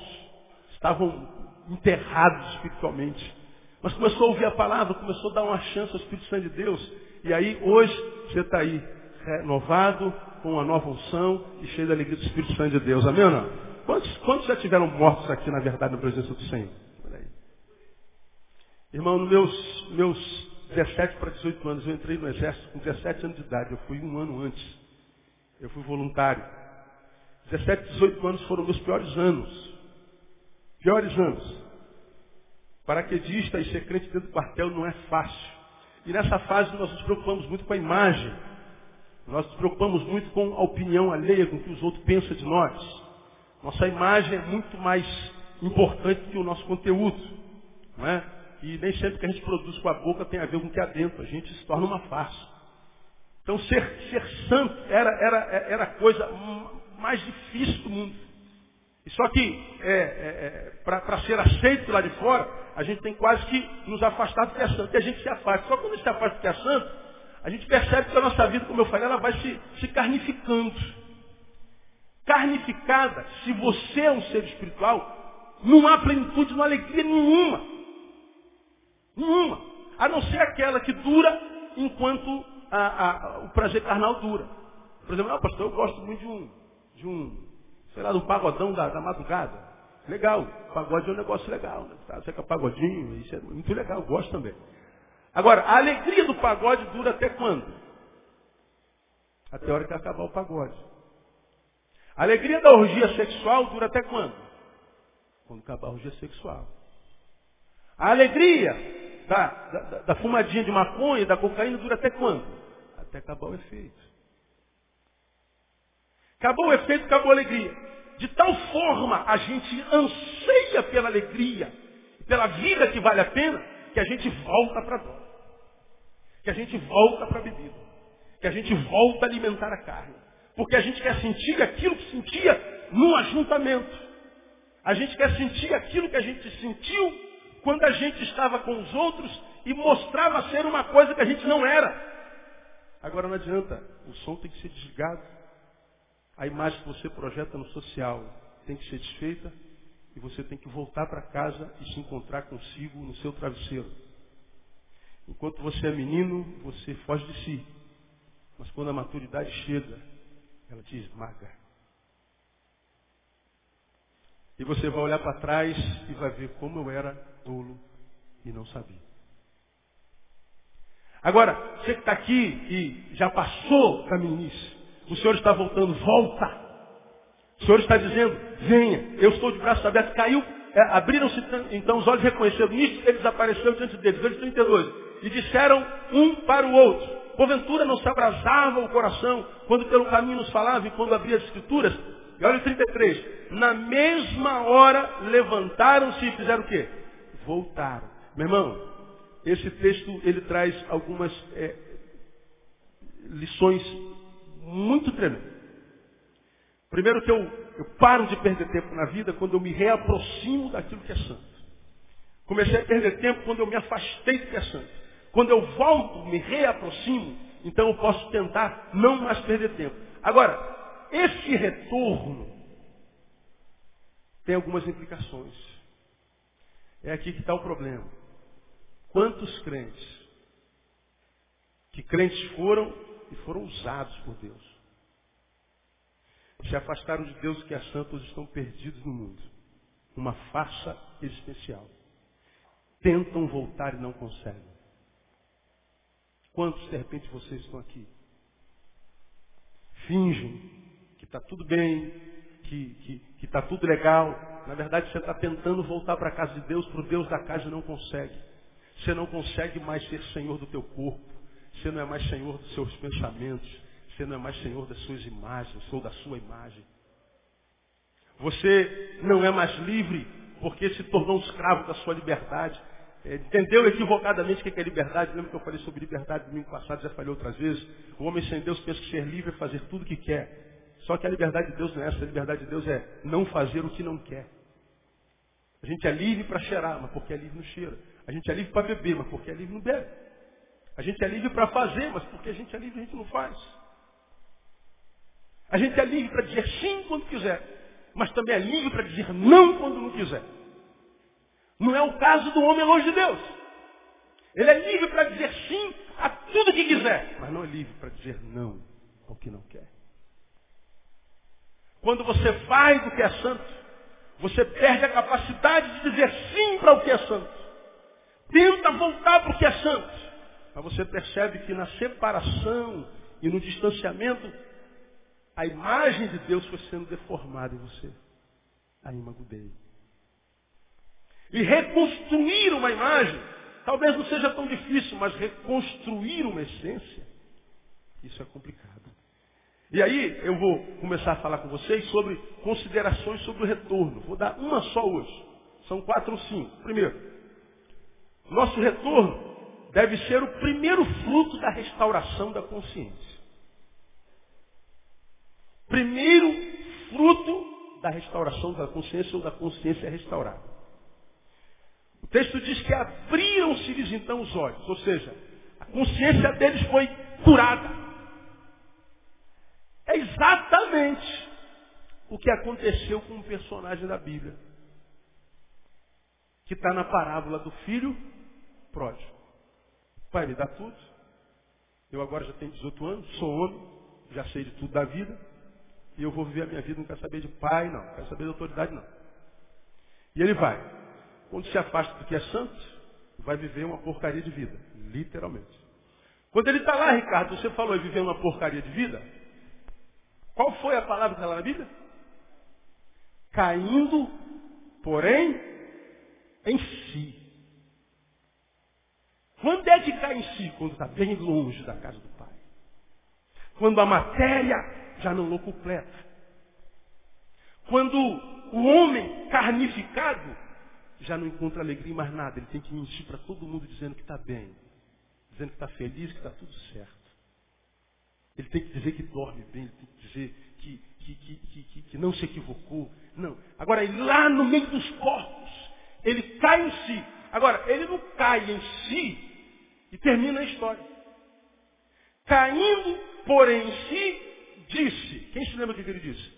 estavam enterrados espiritualmente. Mas começou a ouvir a palavra, começou a dar uma chance ao Espírito Santo de Deus. E aí, hoje, você está aí, renovado, com uma nova unção e cheio da alegria do Espírito Santo de Deus. Amém ou não? Quantos, quantos já tiveram mortos aqui, na verdade, na presença do Senhor? Irmão, nos meus, meus 17 para 18 anos, eu entrei no exército com 17 anos de idade. Eu fui um ano antes. Eu fui voluntário. 17, 18 anos foram meus piores anos. Piores anos. Paraquedista e ser crente dentro do quartel não é fácil. E nessa fase nós nos preocupamos muito com a imagem. Nós nos preocupamos muito com a opinião alheia, com o que os outros pensam de nós. Nossa imagem é muito mais importante que o nosso conteúdo. Não é? E nem sempre que a gente produz com a boca tem a ver com o que há dentro. A gente se torna uma farsa. Então ser, ser santo era, era, era a coisa mais difícil do mundo. Só que é, é, é para ser aceito lá de fora, a gente tem quase que nos afastar do que é santo. E a gente se afasta. Só quando a gente se afasta do que é santo, a gente percebe que a nossa vida, como eu falei, ela vai se, se carnificando. Carnificada, se você é um ser espiritual, não há plenitude, não há alegria nenhuma. Nenhuma. A não ser aquela que dura enquanto a, a, o prazer carnal dura. Por exemplo, não, pastor, eu gosto muito de um, de um sei lá, de um pagodão da, da madrugada. Legal, pagode é um negócio legal. Né? Você quer pagodinho, isso é muito legal, gosto também. Agora, a alegria do pagode dura até quando? Até a hora que acabar o pagode. A alegria da orgia sexual dura até quando? Quando acabar a orgia sexual. A alegria da, da, da fumadinha de maconha, da cocaína, dura até quando? Até acabar o efeito. Acabou o efeito, acabou a alegria. De tal forma a gente anseia pela alegria, pela vida que vale a pena, que a gente volta para a dor que a gente volta para a bebida, que a gente volta a alimentar a carne. Porque a gente quer sentir aquilo que sentia no ajuntamento. A gente quer sentir aquilo que a gente sentiu quando a gente estava com os outros e mostrava ser uma coisa que a gente não era. Agora não adianta, o som tem que ser desligado. A imagem que você projeta no social tem que ser desfeita e você tem que voltar para casa e se encontrar consigo no seu travesseiro. Enquanto você é menino, você foge de si. Mas quando a maturidade chega, ela te esmaga. E você vai olhar para trás e vai ver como eu era tolo e não sabia. Agora, você que está aqui e já passou da meninice, o Senhor está voltando, volta. O Senhor está dizendo, venha, eu estou de braços abertos, caiu, é, abriram-se então os olhos reconheceram nisso, ele desapareceu diante deles. Versículo 32 e disseram um para o outro. Porventura não se abrasava o coração quando pelo caminho nos falava e quando abria as escrituras? E olha o 33. Na mesma hora levantaram-se e fizeram o quê? Voltaram. Meu irmão, esse texto ele traz algumas é, lições muito tremendas. Primeiro que eu, eu paro de perder tempo na vida quando eu me reaproximo daquilo que é santo. Comecei a perder tempo quando eu me afastei do que é santo. Quando eu volto, me reaproximo, então eu posso tentar não mais perder tempo. Agora, esse retorno tem algumas implicações. É aqui que está o problema. Quantos crentes, que crentes foram e foram usados por Deus, se afastaram de Deus que é santo, estão perdidos no mundo. Uma farsa existencial. Tentam voltar e não conseguem. Quantos de repente vocês estão aqui? Fingem que está tudo bem, que está tudo legal. Na verdade, você está tentando voltar para a casa de Deus, para o Deus da casa e não consegue. Você não consegue mais ser senhor do teu corpo. Você não é mais senhor dos seus pensamentos. Você não é mais senhor das suas imagens ou da sua imagem. Você não é mais livre porque se tornou um escravo da sua liberdade. entendeu equivocadamente o que é liberdade. Lembra que eu falei sobre liberdade domingo passado, já falei outras vezes. O homem sem Deus pensa que ser livre é fazer tudo o que quer. Só que a liberdade de Deus não é essa. A liberdade de Deus é não fazer o que não quer. A gente é livre para cheirar, mas porque é livre não cheira. A gente é livre para beber, mas porque é livre não bebe. A gente é livre para fazer, mas porque a gente é livre a gente não faz. A gente é livre para dizer sim quando quiser, mas também é livre para dizer não quando não quiser. Não é o caso do homem longe de Deus. Ele é livre para dizer sim a tudo que quiser, mas não é livre para dizer não ao que não quer. Quando você faz o que é santo, você perde a capacidade de dizer sim para o que é santo. Tenta voltar para o que é santo. Mas você percebe que na separação e no distanciamento, a imagem de Deus foi sendo deformada em você. Aí magudei. E reconstruir uma imagem, talvez não seja tão difícil, mas reconstruir uma essência, isso é complicado. E aí eu vou começar a falar com vocês sobre considerações sobre o retorno. Vou dar uma só hoje. São quatro ou cinco. Primeiro, nosso retorno deve ser o primeiro fruto da restauração da consciência. Primeiro fruto da restauração da consciência ou da consciência restaurada. O texto diz que abriram-se-lhes então os olhos, ou seja, a consciência deles foi curada. É exatamente o que aconteceu com um personagem da Bíblia. Que está na parábola do filho pródigo. Pai, me dá tudo. Eu agora já tenho 18 anos, sou homem, já sei de tudo da vida. E eu vou viver a minha vida, não quero saber de pai, não. Não quero saber de autoridade, não. E ele vai. Quando se afasta do que é santo, vai viver uma porcaria de vida. Literalmente. Quando ele está lá, Ricardo, você falou em viver uma porcaria de vida? Qual foi a palavra que está lá na Bíblia? Caindo, porém, em si. Quando é que cai em si? Quando está bem longe da casa do Pai. Quando a matéria já não o completa. Quando o homem carnificado já não encontra alegria em mais nada. Ele tem que mentir para todo mundo dizendo que está bem. Dizendo que está feliz, que está tudo certo. Ele tem que dizer que dorme bem, ele tem que dizer que, que, que, que, não se equivocou. Não. Agora, lá no meio dos corpos, ele cai em si. Agora, ele não cai em si e termina a história. Caindo, porém, em si, disse. Quem se lembra o que ele disse?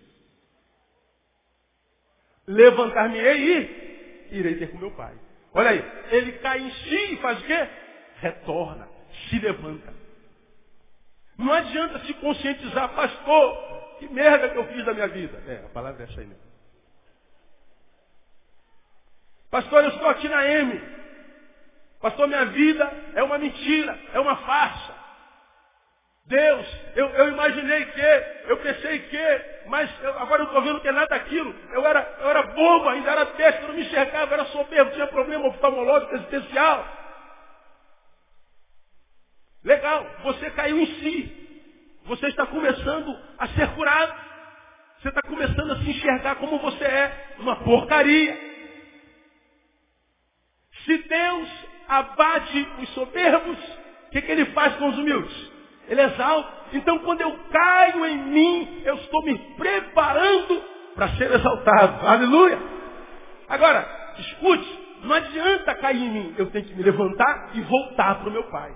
Levantar-me-ei e irei ter com meu pai. Olha aí, ele cai em si e faz o quê? Retorna, se levanta. Não adianta se conscientizar, pastor, que merda que eu fiz da minha vida. É, a palavra é essa aí mesmo. Pastor, eu estou aqui na M. Pastor, minha vida é uma mentira, é uma farsa. Deus, eu, eu imaginei que, eu pensei que, mas eu, agora eu estou vendo que é nada daquilo. Eu era, eu era bobo, ainda era besta, eu não me enxergava, era soberbo, tinha problema oftalmológico existencial. Legal, você caiu em si. Você está começando a ser curado. Você está começando a se enxergar como você é, uma porcaria. Se Deus abate os soberbos, o que, que ele faz com os humildes? Ele exalta. Então quando eu caio em mim, eu estou me preparando para ser exaltado. Aleluia! Agora, escute, não adianta cair em mim. Eu tenho que me levantar e voltar para o meu Pai.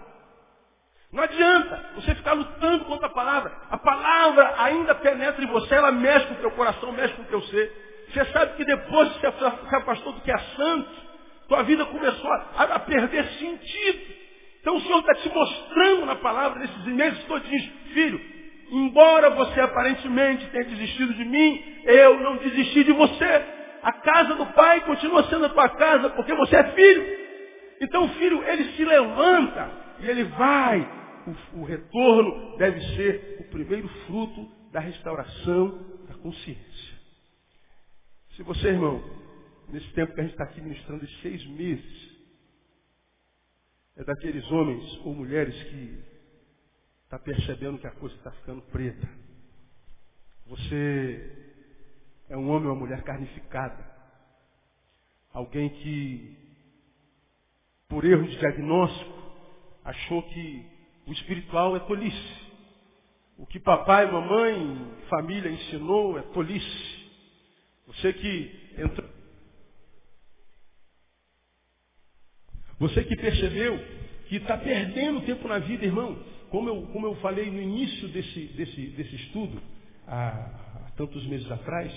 Não adianta você ficar lutando contra a palavra. A palavra ainda penetra em você, ela mexe com o teu coração, mexe com o teu ser. Você sabe que depois que você se afastou do que é santo, tua vida começou a, a perder sentido. Então o Senhor está te mostrando na palavra nesses meses todinhos, filho, embora você aparentemente tenha desistido de mim, eu não desisti de você. A casa do Pai continua sendo a tua casa, porque você é filho. Então o filho, ele se levanta e ele vai o, o retorno deve ser o primeiro fruto da restauração da consciência. Se você, irmão, nesse tempo que a gente está aqui ministrando de seis meses, é daqueles homens ou mulheres que está percebendo que a coisa está ficando preta. Você é um homem ou uma mulher carnificada. Alguém que por erro de diagnóstico, achou que o espiritual é tolice. O que papai, mamãe, família ensinou é tolice. Você que entrou. Você que percebeu que está perdendo tempo na vida, irmão. Como eu, como eu falei no início desse, desse, desse estudo, há, há tantos meses atrás,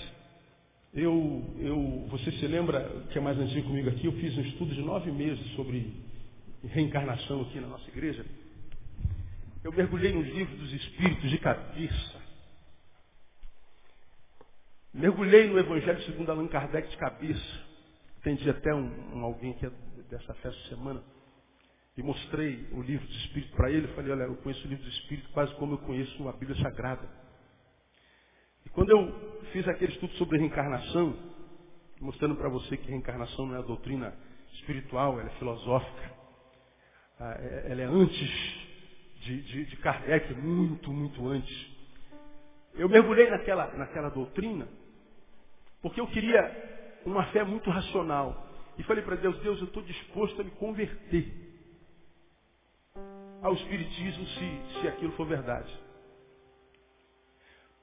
eu, eu, você se lembra, que é mais antigo comigo aqui, eu fiz um estudo de nove meses sobre reencarnação aqui na nossa igreja. Eu mergulhei no livro dos Espíritos de cabeça. Mergulhei no Evangelho segundo Allan Kardec de cabeça. Atendi até um, um alguém que é dessa festa semana. E mostrei o livro dos Espíritos para ele. Falei, olha, eu conheço o livro dos Espíritos quase como eu conheço a Bíblia Sagrada. E quando eu fiz aquele estudo sobre reencarnação, mostrando para você que reencarnação não é doutrina espiritual, ela é filosófica. Ah, é, ela é antes de, de, de Kardec, muito, muito antes. Eu mergulhei naquela, naquela doutrina porque eu queria uma fé muito racional. E falei para Deus, Deus, eu estou disposto a me converter ao Espiritismo se, se aquilo for verdade.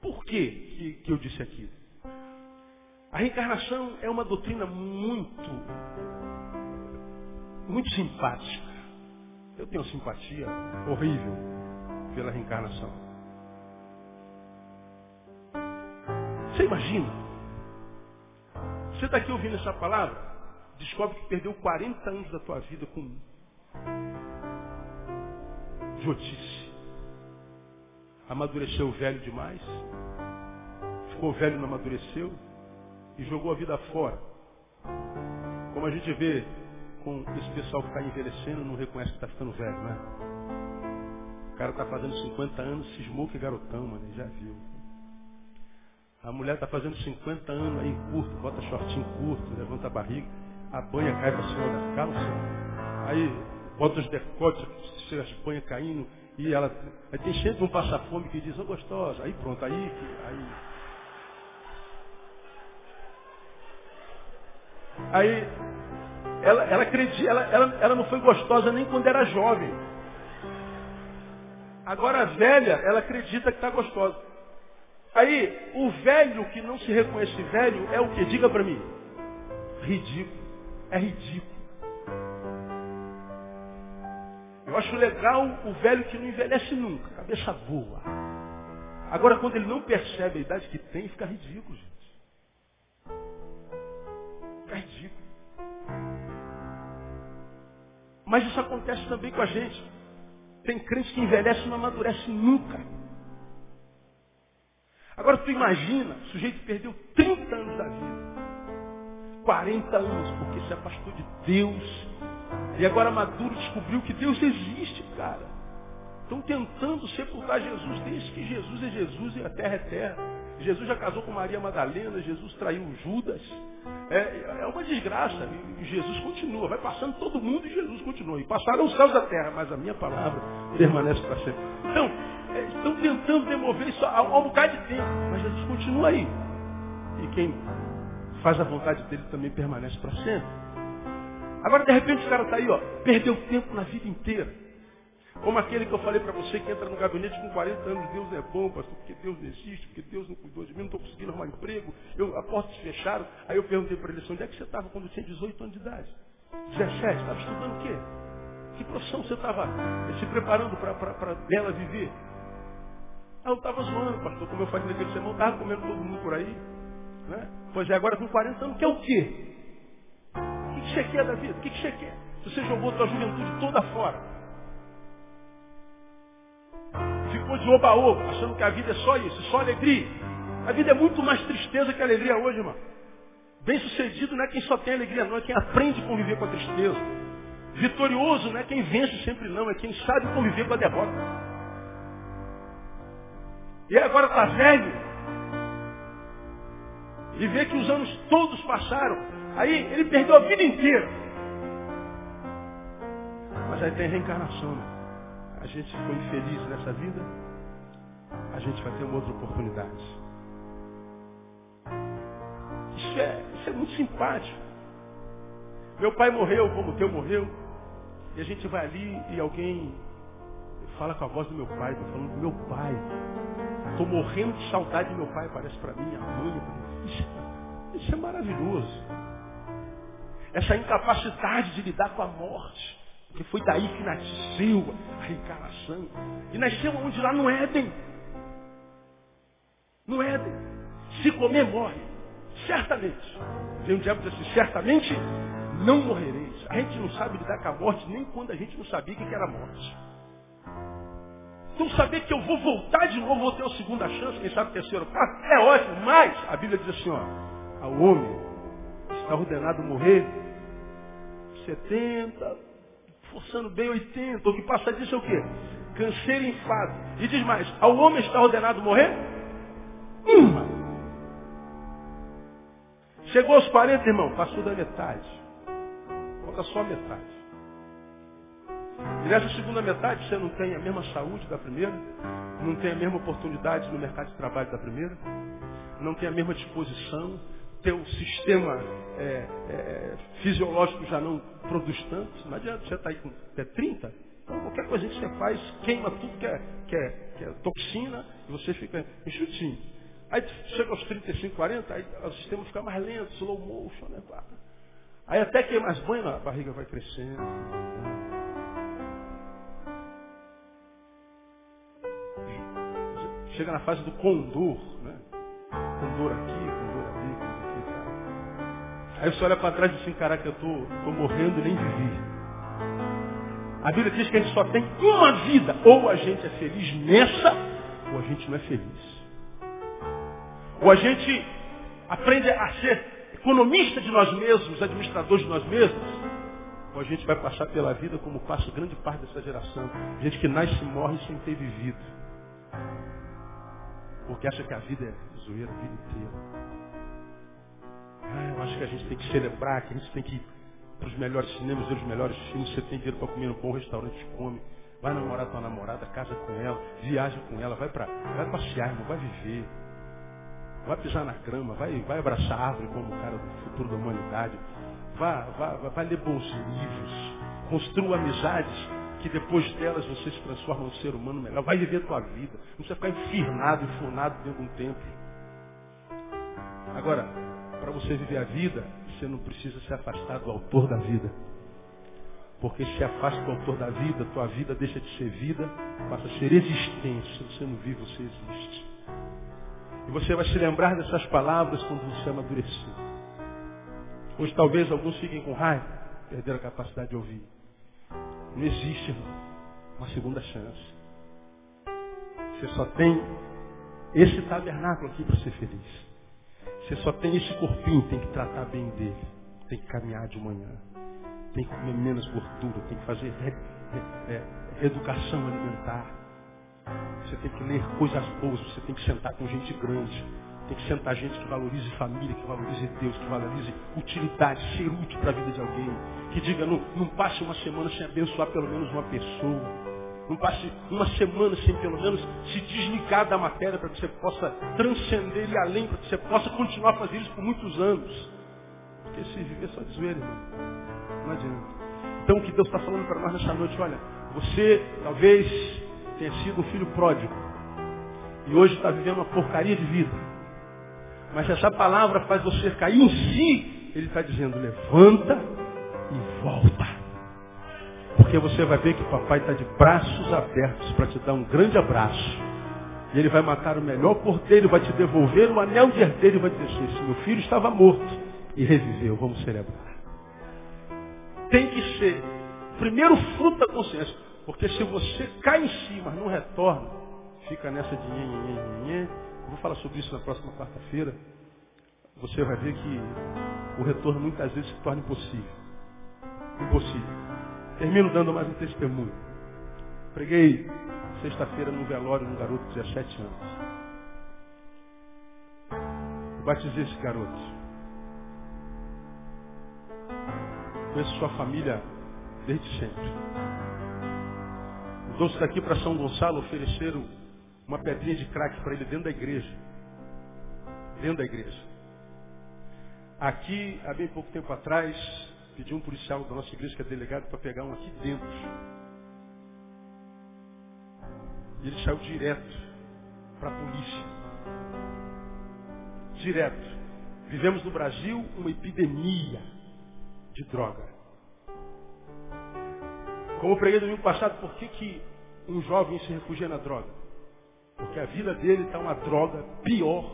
Por que, que, que eu disse aquilo? A reencarnação é uma doutrina muito, muito simpática. Eu tenho simpatia horrível pela reencarnação. Você imagina? Você está aqui ouvindo essa palavra, descobre que perdeu 40 anos da tua vida com idiotice. Amadureceu velho demais, ficou velho não amadureceu e jogou a vida fora. Como a gente vê com esse pessoal que está envelhecendo não reconhece que está ficando velho, né? O cara está fazendo 50 anos, cismou que é garotão, mano, já viu. A mulher está fazendo 50 anos aí curto, bota shortinho curto, levanta a barriga, a banha cai para cima da calça, aí bota os decotes, as banhas caindo, e ela. Aí tem sempre um passa-fome que diz, ô oh, gostosa, aí pronto, aí, aí. Aí ela, ela, acredita, ela, ela, ela não foi gostosa nem quando era jovem. Agora a velha, ela acredita que está gostosa. Aí, o velho que não se reconhece velho é o que? Diga para mim. Ridículo. É ridículo. Eu acho legal o velho que não envelhece nunca, cabeça boa. Agora, quando ele não percebe a idade que tem, fica ridículo, gente. Fica ridículo. Mas isso acontece também com a gente. Tem crente que envelhece e não amadurece nunca. Agora tu imagina, o sujeito perdeu 30 anos da vida. 40 anos, porque se afastou de Deus. E agora maduro descobriu que Deus existe, cara. Estão tentando sepultar Jesus desde que Jesus é Jesus e a terra é terra. Jesus já casou com Maria Madalena, Jesus traiu Judas. É, é uma desgraça. Jesus continua. Vai passando todo mundo e Jesus continua. E passaram os céus da terra, mas a minha palavra permanece para sempre. Então, é, estão tentando demover isso há um bocado de tempo. Mas Jesus continua aí. E quem faz a vontade dele também permanece para sempre. Agora, de repente, o cara está aí, ó, perdeu tempo na vida inteira. Como aquele que eu falei para você que entra no gabinete com 40 anos, Deus é bom, pastor, porque Deus existe, porque Deus não cuidou de mim, não estou conseguindo arrumar emprego, eu, a porta se fecharam. Aí eu perguntei para ele assim, onde é que você estava quando tinha 18 anos de idade? 17, estava estudando o quê? Que profissão você estava se preparando para dela viver? Ah, eu estava zoando, pastor, como eu falei naquele semana, estava comendo todo mundo por aí. Né? Pois é, agora com 40 anos, quer o quê? O que você quer da vida? O que você quer? Você jogou a sua juventude toda fora ficou de oba-oba, achando que a vida é só isso, só alegria. A vida é muito mais tristeza que alegria hoje, irmão. Bem sucedido não é quem só tem alegria, não, é quem aprende a conviver com a tristeza. Vitorioso não é quem vence sempre, não, é quem sabe conviver com a derrota. E agora está velho. E vê que os anos todos passaram. Aí ele perdeu a vida inteira. Mas aí tem reencarnação, né? a gente foi infeliz nessa vida, a gente vai ter uma outra oportunidade. Isso é, isso é muito simpático. Meu pai morreu como o teu morreu. E a gente vai ali e alguém fala com a voz do meu pai, falando do meu pai. Estou morrendo de saudade do meu pai, parece para mim, a mãe. Isso, isso é maravilhoso. Essa incapacidade de lidar com a morte. Porque foi daí que nasceu a reencarnação. E nasceu onde? Lá no Éden. No Éden. Se comer, morre. Certamente. Vem um diabo diz assim, certamente não morrereis. A gente não sabe lidar com a morte nem quando a gente não sabia o que era morte. Então saber que eu vou voltar de novo, vou ter uma segunda chance, quem sabe terceiro, quarto, é ótimo, mas a Bíblia diz assim, ó, ao homem está ordenado morrer 70, forçando bem 80, o que passa disso é o quê? Canseiro e enfado. E diz mais, ao homem está ordenado morrer? Uma. Chegou aos 40, irmão, passou da metade. Falta só a metade. E nessa segunda metade você não tem a mesma saúde da primeira, não tem a mesma oportunidade no mercado de trabalho da primeira, não tem a mesma disposição, teu sistema é, é, fisiológico já não produz tanto. Não adianta você estar tá aí com é 30, então qualquer coisa que você faz queima tudo que é, que é, que é toxina e você fica enxutinho. Aí chega aos 35, 40, aí o sistema fica mais lento, slow motion, né? Aí até que mais banho, a barriga vai crescendo. Chega na fase do condor, né? Condor aqui, condor ali, condor aqui. Aí você olha para trás e diz assim, caraca, eu tô, tô morrendo e nem vivi. A Bíblia diz que a gente só tem uma vida. Ou a gente é feliz nessa, ou a gente não é feliz. Ou a gente aprende a ser economista de nós mesmos, administrador de nós mesmos, ou a gente vai passar pela vida como passa grande parte dessa geração. Gente que nasce e morre sem ter vivido. Porque acha que a vida é zoeira a vida inteira. Ah, eu acho que a gente tem que celebrar, que a gente tem que ir para os melhores cinemas, ver os melhores filmes. Você tem dinheiro para comer num bom restaurante, come. Vai namorar tua namorada, casa com ela, viaja com ela, vai, pra, vai passear, irmão, vai viver. Vai pisar na grama, vai, vai abraçar a árvore como o cara do futuro da humanidade. Vai, vai, vai ler bons livros. Construa amizades que depois delas você se transforma num ser humano melhor. Vai viver a tua vida. Não precisa ficar enfirnado, enfunado dentro de um templo. Agora, para você viver a vida, você não precisa se afastar do autor da vida. Porque se afasta do autor da vida, tua vida deixa de ser vida, passa a ser existência. Você não vive, você existe. E você vai se lembrar dessas palavras quando você amadurecer. Hoje talvez alguns fiquem com raiva, perderam a capacidade de ouvir. Não existe, irmão, uma segunda chance. Você só tem esse tabernáculo aqui para ser feliz. Você só tem esse corpinho, tem que tratar bem dele. Tem que caminhar de manhã. Tem que comer menos gordura. Tem que fazer re, re, é, educação alimentar. Você tem que ler coisas boas. Você tem que sentar com gente grande. Tem que sentar gente que valorize família, que valorize Deus, que valorize utilidade, ser útil para a vida de alguém. Que diga, não, não passe uma semana sem abençoar pelo menos uma pessoa. Não passe uma semana sem pelo menos se desligar da matéria para que você possa transcender e além, para que você possa continuar a fazer isso por muitos anos. Porque se viver só de zoeira, irmão, não adianta. Então o que Deus está falando para nós nessa noite, olha, você talvez tenha sido um filho pródigo. E hoje está vivendo uma porcaria de vida. Mas essa palavra faz você cair em si. Ele está dizendo, levanta e volta. Porque você vai ver que papai está de braços abertos para te dar um grande abraço. E ele vai matar o melhor porteiro, vai te devolver o anel de herdeiro e vai dizer assim, meu filho estava morto e reviveu, vamos celebrar. Tem que ser primeiro fruto da consciência. Porque se você cai em si, mas não retorna, fica nessa de nhe, nhe, nhe, Vou falar sobre isso na próxima quarta-feira. Você vai ver que o retorno muitas vezes se torna impossível. Impossível. Termino dando mais um testemunho. Preguei sexta-feira no velório de um garoto de 17 anos. batizei esse garoto. Conheço sua família desde sempre. Doces daqui para São Gonçalo ofereceram uma pedrinha de crack para ele dentro da igreja. Dentro da igreja. Aqui, há bem pouco tempo atrás, pedi um policial da nossa igreja que é delegado para pegar um aqui dentro. E ele saiu direto para a polícia. Direto. Vivemos no Brasil uma epidemia de droga. Como eu preguei domingo passado, por que, que um jovem se refugia na droga? Porque a vida dele está uma droga pior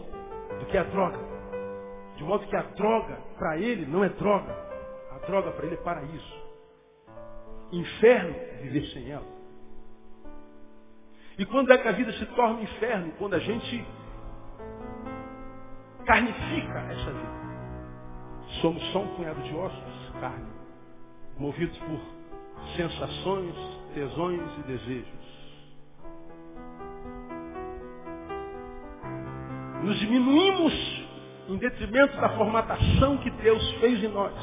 do que a droga. De modo que a droga, para ele, não é droga. A droga para ele é paraíso. Inferno é viver sem ela. E quando é que a vida se torna um inferno? Quando a gente carnifica essa vida. Somos só um punhado de ossos, carne, movidos por sensações, tesões e desejos. Nos diminuímos em detrimento da formatação que Deus fez em nós.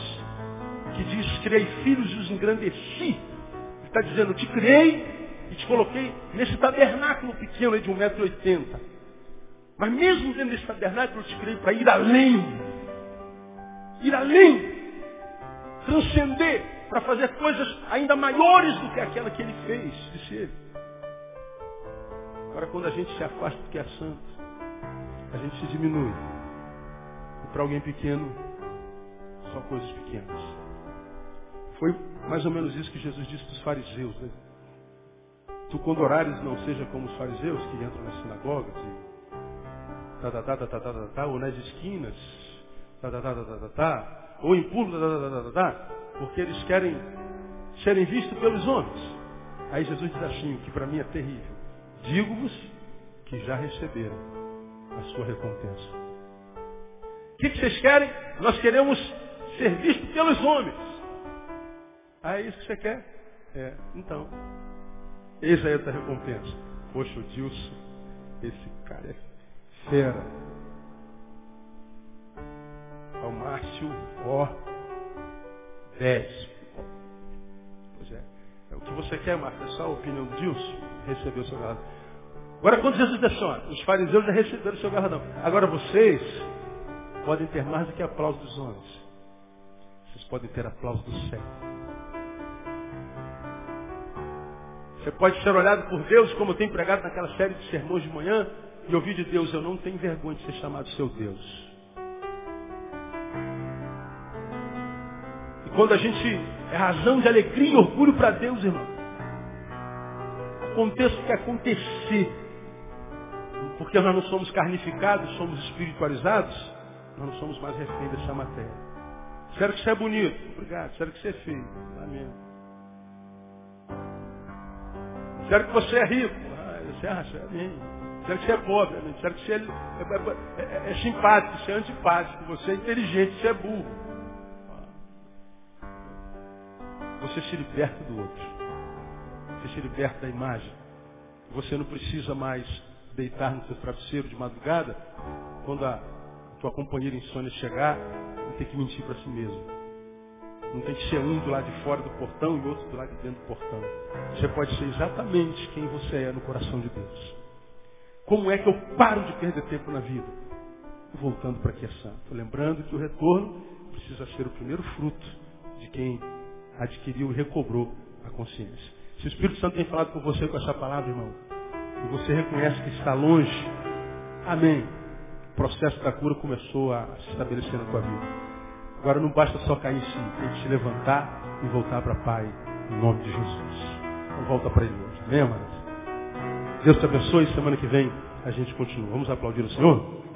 Que diz, criei filhos e os engrandeci. Ele está dizendo, te criei e te coloquei nesse tabernáculo pequeno de 1,80m. Mas mesmo dentro desse tabernáculo eu te criei para ir além. Ir além. Transcender para fazer coisas ainda maiores do que aquela que ele fez, disse ele. Agora quando a gente se afasta do que é santo, a gente se diminui. E para alguém pequeno, só coisas pequenas. Foi mais ou menos isso que Jesus disse para os fariseus. Né? Tu quando orares não seja como os fariseus que entram nas sinagogas e tá, tá, tá, tá, tá, tá, tá, tá, ou nas esquinas, tá, tá, tá, tá, tá, tá, tá, ou em público, tá, tá, tá, tá, tá, porque eles querem serem vistos pelos homens. Aí Jesus diz assim, que para mim é terrível. Digo-vos que já receberam a sua recompensa. O que, vocês querem? Nós queremos ser vistos pelos homens. Ah, é isso que você quer? É, então. Eis aí a tua recompensa. Poxa, o Dilson, esse cara é fera. Ao Márcio, ó, 10. Pois é. é. O que você quer, Márcio? É só a opinião do Dilson? Recebeu o seu lado. Agora, quando Jesus assim, os fariseus já receberam o seu galardão. Agora vocês podem ter mais do que aplauso dos homens. Vocês podem ter aplauso do céu. Você pode ser olhado por Deus, como tenho pregado naquela série de sermões de manhã, e ouvir de Deus, eu não tenho vergonha de ser chamado seu Deus. E quando a gente é razão de alegria e orgulho para Deus, irmão, aconteça o que acontecer, porque nós não somos carnificados, somos espiritualizados, nós não somos mais refém dessa matéria. Espero que você é bonito. Obrigado. Espero que você é feio. Amém. Espero que você é rico. Ah, você? Amém. Espero que você é pobre. Amém. Espero que você é, é, é, é simpático, você é antipático, você é inteligente, você é burro. Você se liberta do outro. Você se liberta da imagem. Você não precisa mais deitar no seu travesseiro de madrugada, quando a tua companheira insônia chegar, não tem que mentir para si mesmo. Não tem que ser um do lado de fora do portão e outro do lado de dentro do portão. Você pode ser exatamente quem você é no coração de Deus. Como é que eu paro de perder tempo na vida? Voltando para que é santo. Lembrando que o retorno precisa ser o primeiro fruto de quem adquiriu e recobrou a consciência. Se o Espírito Santo tem falado com você com essa palavra, irmão, e você reconhece que está longe, amém. O processo da cura começou a se estabelecer na tua vida. Agora não basta só cair em si, tem que se levantar e voltar para Pai, em nome de Jesus. Então volta para Ele hoje, amém, amados? Deus te abençoe, semana que vem a gente continua. Vamos aplaudir o Senhor?